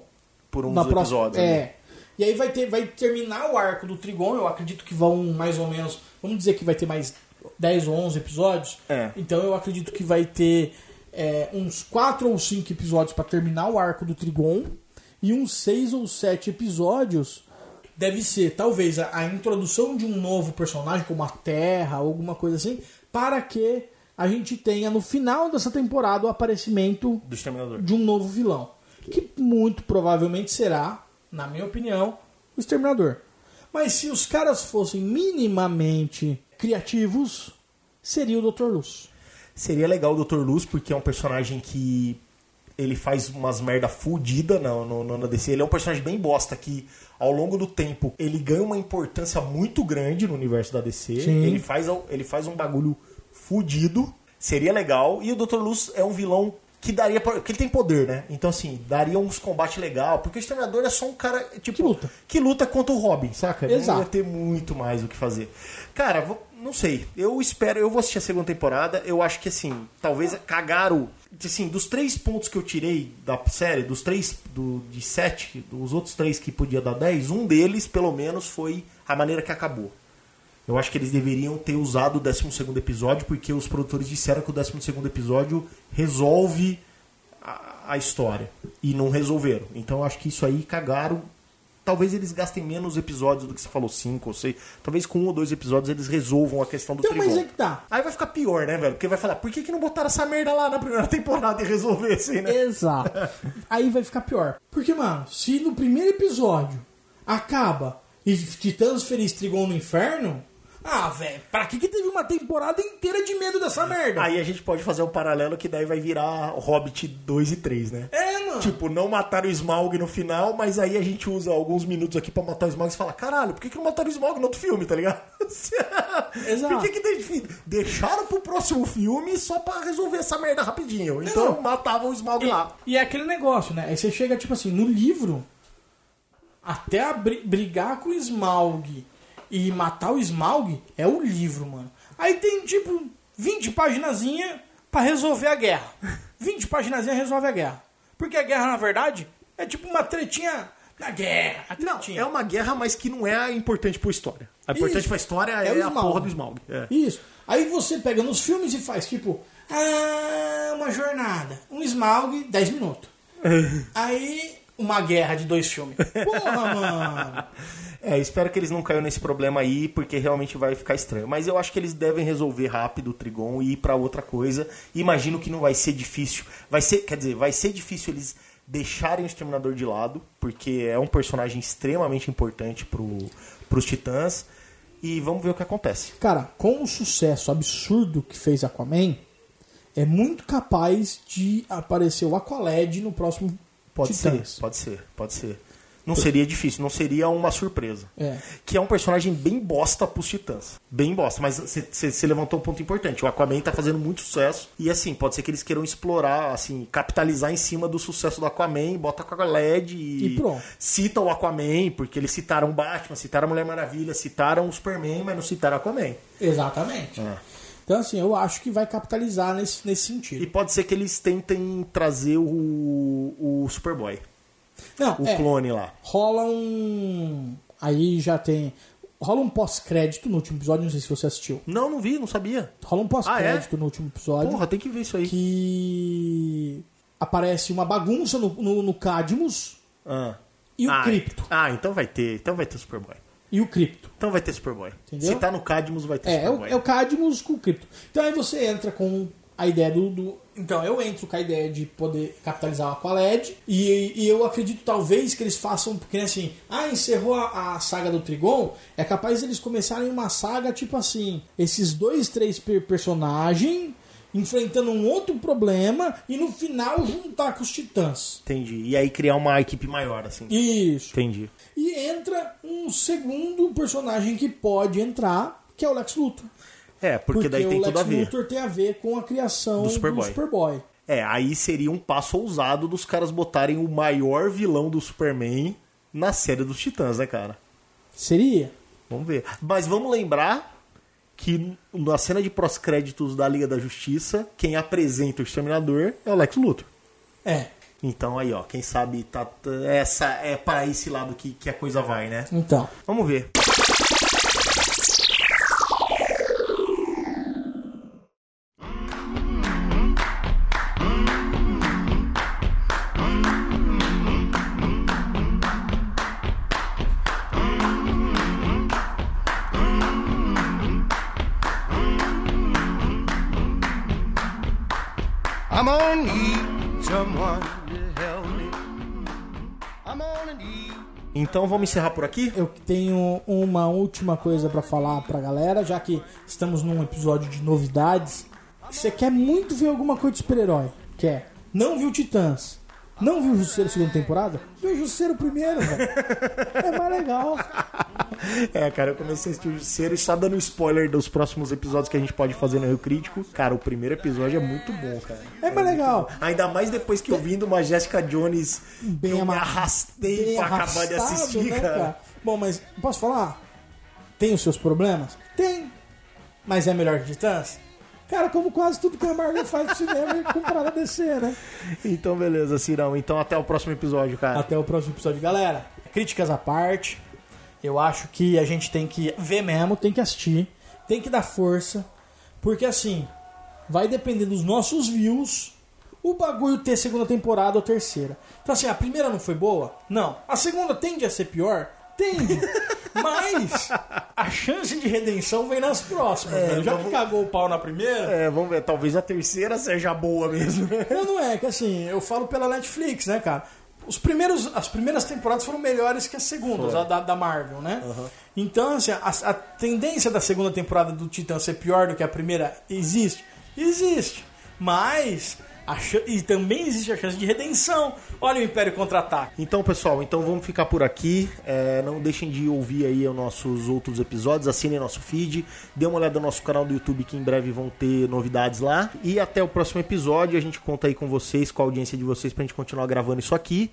Por um na dos próxima, episódios. né? E aí vai ter vai terminar o arco do Trigon, eu acredito que vão mais ou menos, vamos dizer que vai ter mais 10 ou 11 episódios. É. Então eu acredito que vai ter é, uns 4 ou 5 episódios para terminar o arco do Trigon e uns 6 ou 7 episódios deve ser talvez a, a introdução de um novo personagem como a Terra, alguma coisa assim, para que a gente tenha no final dessa temporada o aparecimento de um novo vilão. Que muito provavelmente será, na minha opinião, o Exterminador. Mas se os caras fossem minimamente criativos, seria o Dr. Luz. Seria legal o Dr. Luz, porque é um personagem que ele faz umas merda fudida no, no, no, na DC. Ele é um personagem bem bosta que, ao longo do tempo, ele ganha uma importância muito grande no universo da DC. Sim. Ele faz, ele faz um bagulho fudido. Seria legal. E o Dr. Luz é um vilão que daria pra, porque ele tem poder, né? Então assim, daria uns combates legal, porque o Exterminador é só um cara tipo Que luta. que luta contra o Robin, saca? Não Exato. ia ter muito mais o que fazer. Cara, vou- não sei. Eu espero, eu vou assistir a segunda temporada. Eu acho que assim, talvez cagaram. Assim, dos três pontos que eu tirei da série, dos três do, de sete, dos outros três que podia dar dez, um deles, pelo menos, foi a maneira que acabou. Eu acho que eles deveriam ter usado o 12 episódio, porque os produtores disseram que o 12 episódio resolve a, a história. E não resolveram. Então eu acho que isso aí cagaram. Talvez eles gastem menos episódios do que você falou, cinco ou seis. Talvez com um ou dois episódios eles resolvam a questão do Então, mas Trigon. é que tá. Aí vai ficar pior, né, velho? Porque vai falar, por que, que não botaram essa merda lá na primeira [laughs] temporada e resolvessem, né? Exato. Aí vai ficar pior. Porque, mano, se no primeiro episódio acaba e Titãs feliz Trigon no inferno. Ah, velho, pra que, que teve uma temporada inteira de medo dessa merda? Aí a gente pode fazer um paralelo que daí vai virar Hobbit 2 e 3, né? É, mano. Tipo, não mataram o Smaug no final, mas aí a gente usa alguns minutos aqui pra matar o Smaug e fala, caralho, por que, que não mataram o Smaug no outro filme, tá ligado? [laughs] Exato. Por que, que de- deixaram pro próximo filme só pra resolver essa merda rapidinho? Então Não. matavam o Smaug lá. E é aquele negócio, né? Aí você chega, tipo assim, no livro, até a bri- brigar com o Smaug e matar o Smaug é o livro, mano. Aí tem, tipo, 20 paginazinha pra resolver a guerra. 20 paginazinha resolve a guerra. Porque a guerra, na verdade, é tipo uma tretinha na guerra. Não, é uma guerra, mas que não é importante pra história. A importante Isso. pra história É é, o a porra do Smaug. É. Isso. Aí você pega nos filmes e faz tipo, ah, uma jornada, um Smaug, 10 minutos. [laughs] Aí, uma guerra de dois filmes. [laughs] Porra, mano. É, espero que eles não caiam nesse problema aí, porque realmente vai ficar estranho. Mas eu acho que eles devem resolver rápido o Trigon e ir pra outra coisa. Imagino que não vai ser difícil. Vai ser, quer dizer, vai ser difícil eles deixarem o Exterminador de lado, porque é um personagem extremamente importante pro, pros Titãs. E vamos ver o que acontece. Cara, com o sucesso absurdo que fez Aquaman, é muito capaz de aparecer o Aqualad no próximo Pode Titãs. ser, pode ser, pode ser. Não seria difícil, não seria uma surpresa. É. Que é um personagem bem bosta pros titãs. Bem bosta. Mas você levantou um ponto importante. O Aquaman tá fazendo muito sucesso. E assim, pode ser que eles queiram explorar, assim, capitalizar em cima do sucesso do Aquaman, bota com a LED e, E pronto. cita o Aquaman, porque eles citaram o Batman, citaram a Mulher Maravilha, citaram o Superman, mas não citaram o Aquaman. Exatamente. É. Então, assim, eu acho que vai capitalizar nesse, nesse sentido. E pode ser que eles tentem trazer o, o Superboy, Não, o é, clone lá. rola um. Aí já tem. Rola um pós-crédito no último episódio, não sei se você assistiu. Não, não vi, não sabia. Rola um pós-crédito Ah, é? no último episódio. Porra, tem que ver isso aí. que aparece uma bagunça no, no, no Cadmus Ah. e o ah, Cripto. Ah, então vai ter. Então vai ter Superboy. E o Cripto. Então vai ter Superboy. Entendeu? Se tá no Cadmus, vai ter É, é o, Superboy. é o Cadmus com o Cripto. Então aí você entra com a ideia do, do- Então eu entro com a ideia de poder capitalizar o Aqualed. E, e eu acredito talvez que eles façam. Porque assim, ah, encerrou a, a saga do Trigon. É capaz eles começarem uma saga tipo assim: esses dois, três per personagens enfrentando um outro problema e no final juntar com os titãs. Entendi. E aí criar uma equipe maior, assim. Isso. Entendi. E entra um segundo personagem que pode entrar, que é o Lex Luthor. É, porque, daí tem o tudo a Lex ver. Luthor tem a ver com a criação Do do Superboy. Superboy. É, aí seria um passo ousado dos caras botarem o maior vilão do Superman na série dos Titãs, né, cara? Seria? Vamos ver. Mas vamos lembrar que na cena de pós-créditos da Liga da Justiça, quem apresenta o Exterminador é o Lex Luthor. É. Então aí, ó, quem sabe tá, essa é para esse lado que, que a coisa vai, né? Então. Vamos ver. I'm gonna need someone Então vamos encerrar por aqui? Eu tenho uma última coisa pra falar pra galera, já que estamos num episódio de novidades. Você quer muito ver alguma coisa de super-herói? Quer? Não viu Titãs? Não viu Justiceiro segunda temporada? Vê o Justiceiro primeiro, velho. É mais legal. É, cara, eu comecei a assistir o Justiceiro e só dando spoiler dos próximos episódios que a gente pode fazer no Rio Crítico. Cara, o primeiro episódio é muito bom, cara. É mais legal. Ainda mais depois que eu vindo uma Jessica Jones, Bem eu me arrastei bem pra acabar de assistir, né, cara. Bom, mas posso falar? Tem os seus problemas? Tem. Mas é melhor que Titãs? Cara, como quase tudo que a Marvel faz no cinema é comparado a DC, né? Então, beleza, Cirão. Então, até o próximo episódio, cara. Até o próximo episódio, galera. Críticas à parte. Eu acho que a gente tem que ver mesmo, tem que assistir, tem que dar força, porque assim, vai depender dos nossos views o bagulho ter segunda temporada ou terceira. Então assim, a primeira não foi boa? Não. A segunda tende a ser pior? Tende. Mas a chance de redenção vem nas próximas, É, velho. Já que vamos- cagou o pau na primeira, É, vamos ver, talvez a terceira seja boa mesmo. né? Não, não é, que assim, eu falo pela Netflix, né, cara? Os primeiros, as primeiras temporadas foram melhores que as segundas, a da, da Marvel, né? Então, assim, a, a tendência da segunda temporada do Titã ser pior do que a primeira existe? Existe. Mas, e também existe a chance de redenção. Olha o Império Contra-Ataque. Então, pessoal, então vamos ficar por aqui. É, não deixem de ouvir aí os nossos outros episódios, assinem nosso feed, dê uma olhada no nosso canal do YouTube que em breve vão ter novidades lá. E até o próximo episódio, a gente conta aí com vocês, com a audiência de vocês pra gente continuar gravando isso aqui.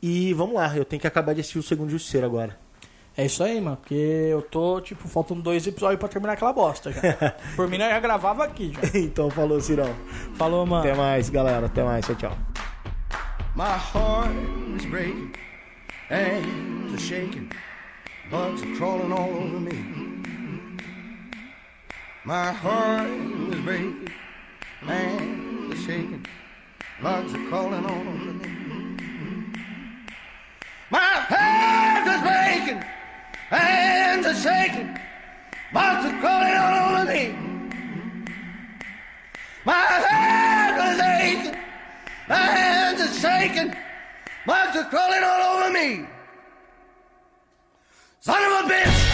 E vamos lá, eu tenho que acabar de assistir o segundo Justiceiro agora. É isso aí, mano, porque eu tô, tipo, faltando dois episódios pra terminar aquela bosta já. [laughs] Por mim, eu já gravava aqui já. [laughs] então falou, Cirão. Falou, mano. Até mais, galera. Até mais. Tchau, tchau. My heart is breaking, hands are shaking, bugs are crawling all over me. My heart is breaking, hands are shaking, bugs are crawling all over me. My hands are breaking, hands are shaking, bugs are crawling all over me. My hands are aching. My hands are shaking. Bugs are crawling all over me. Son of a bitch!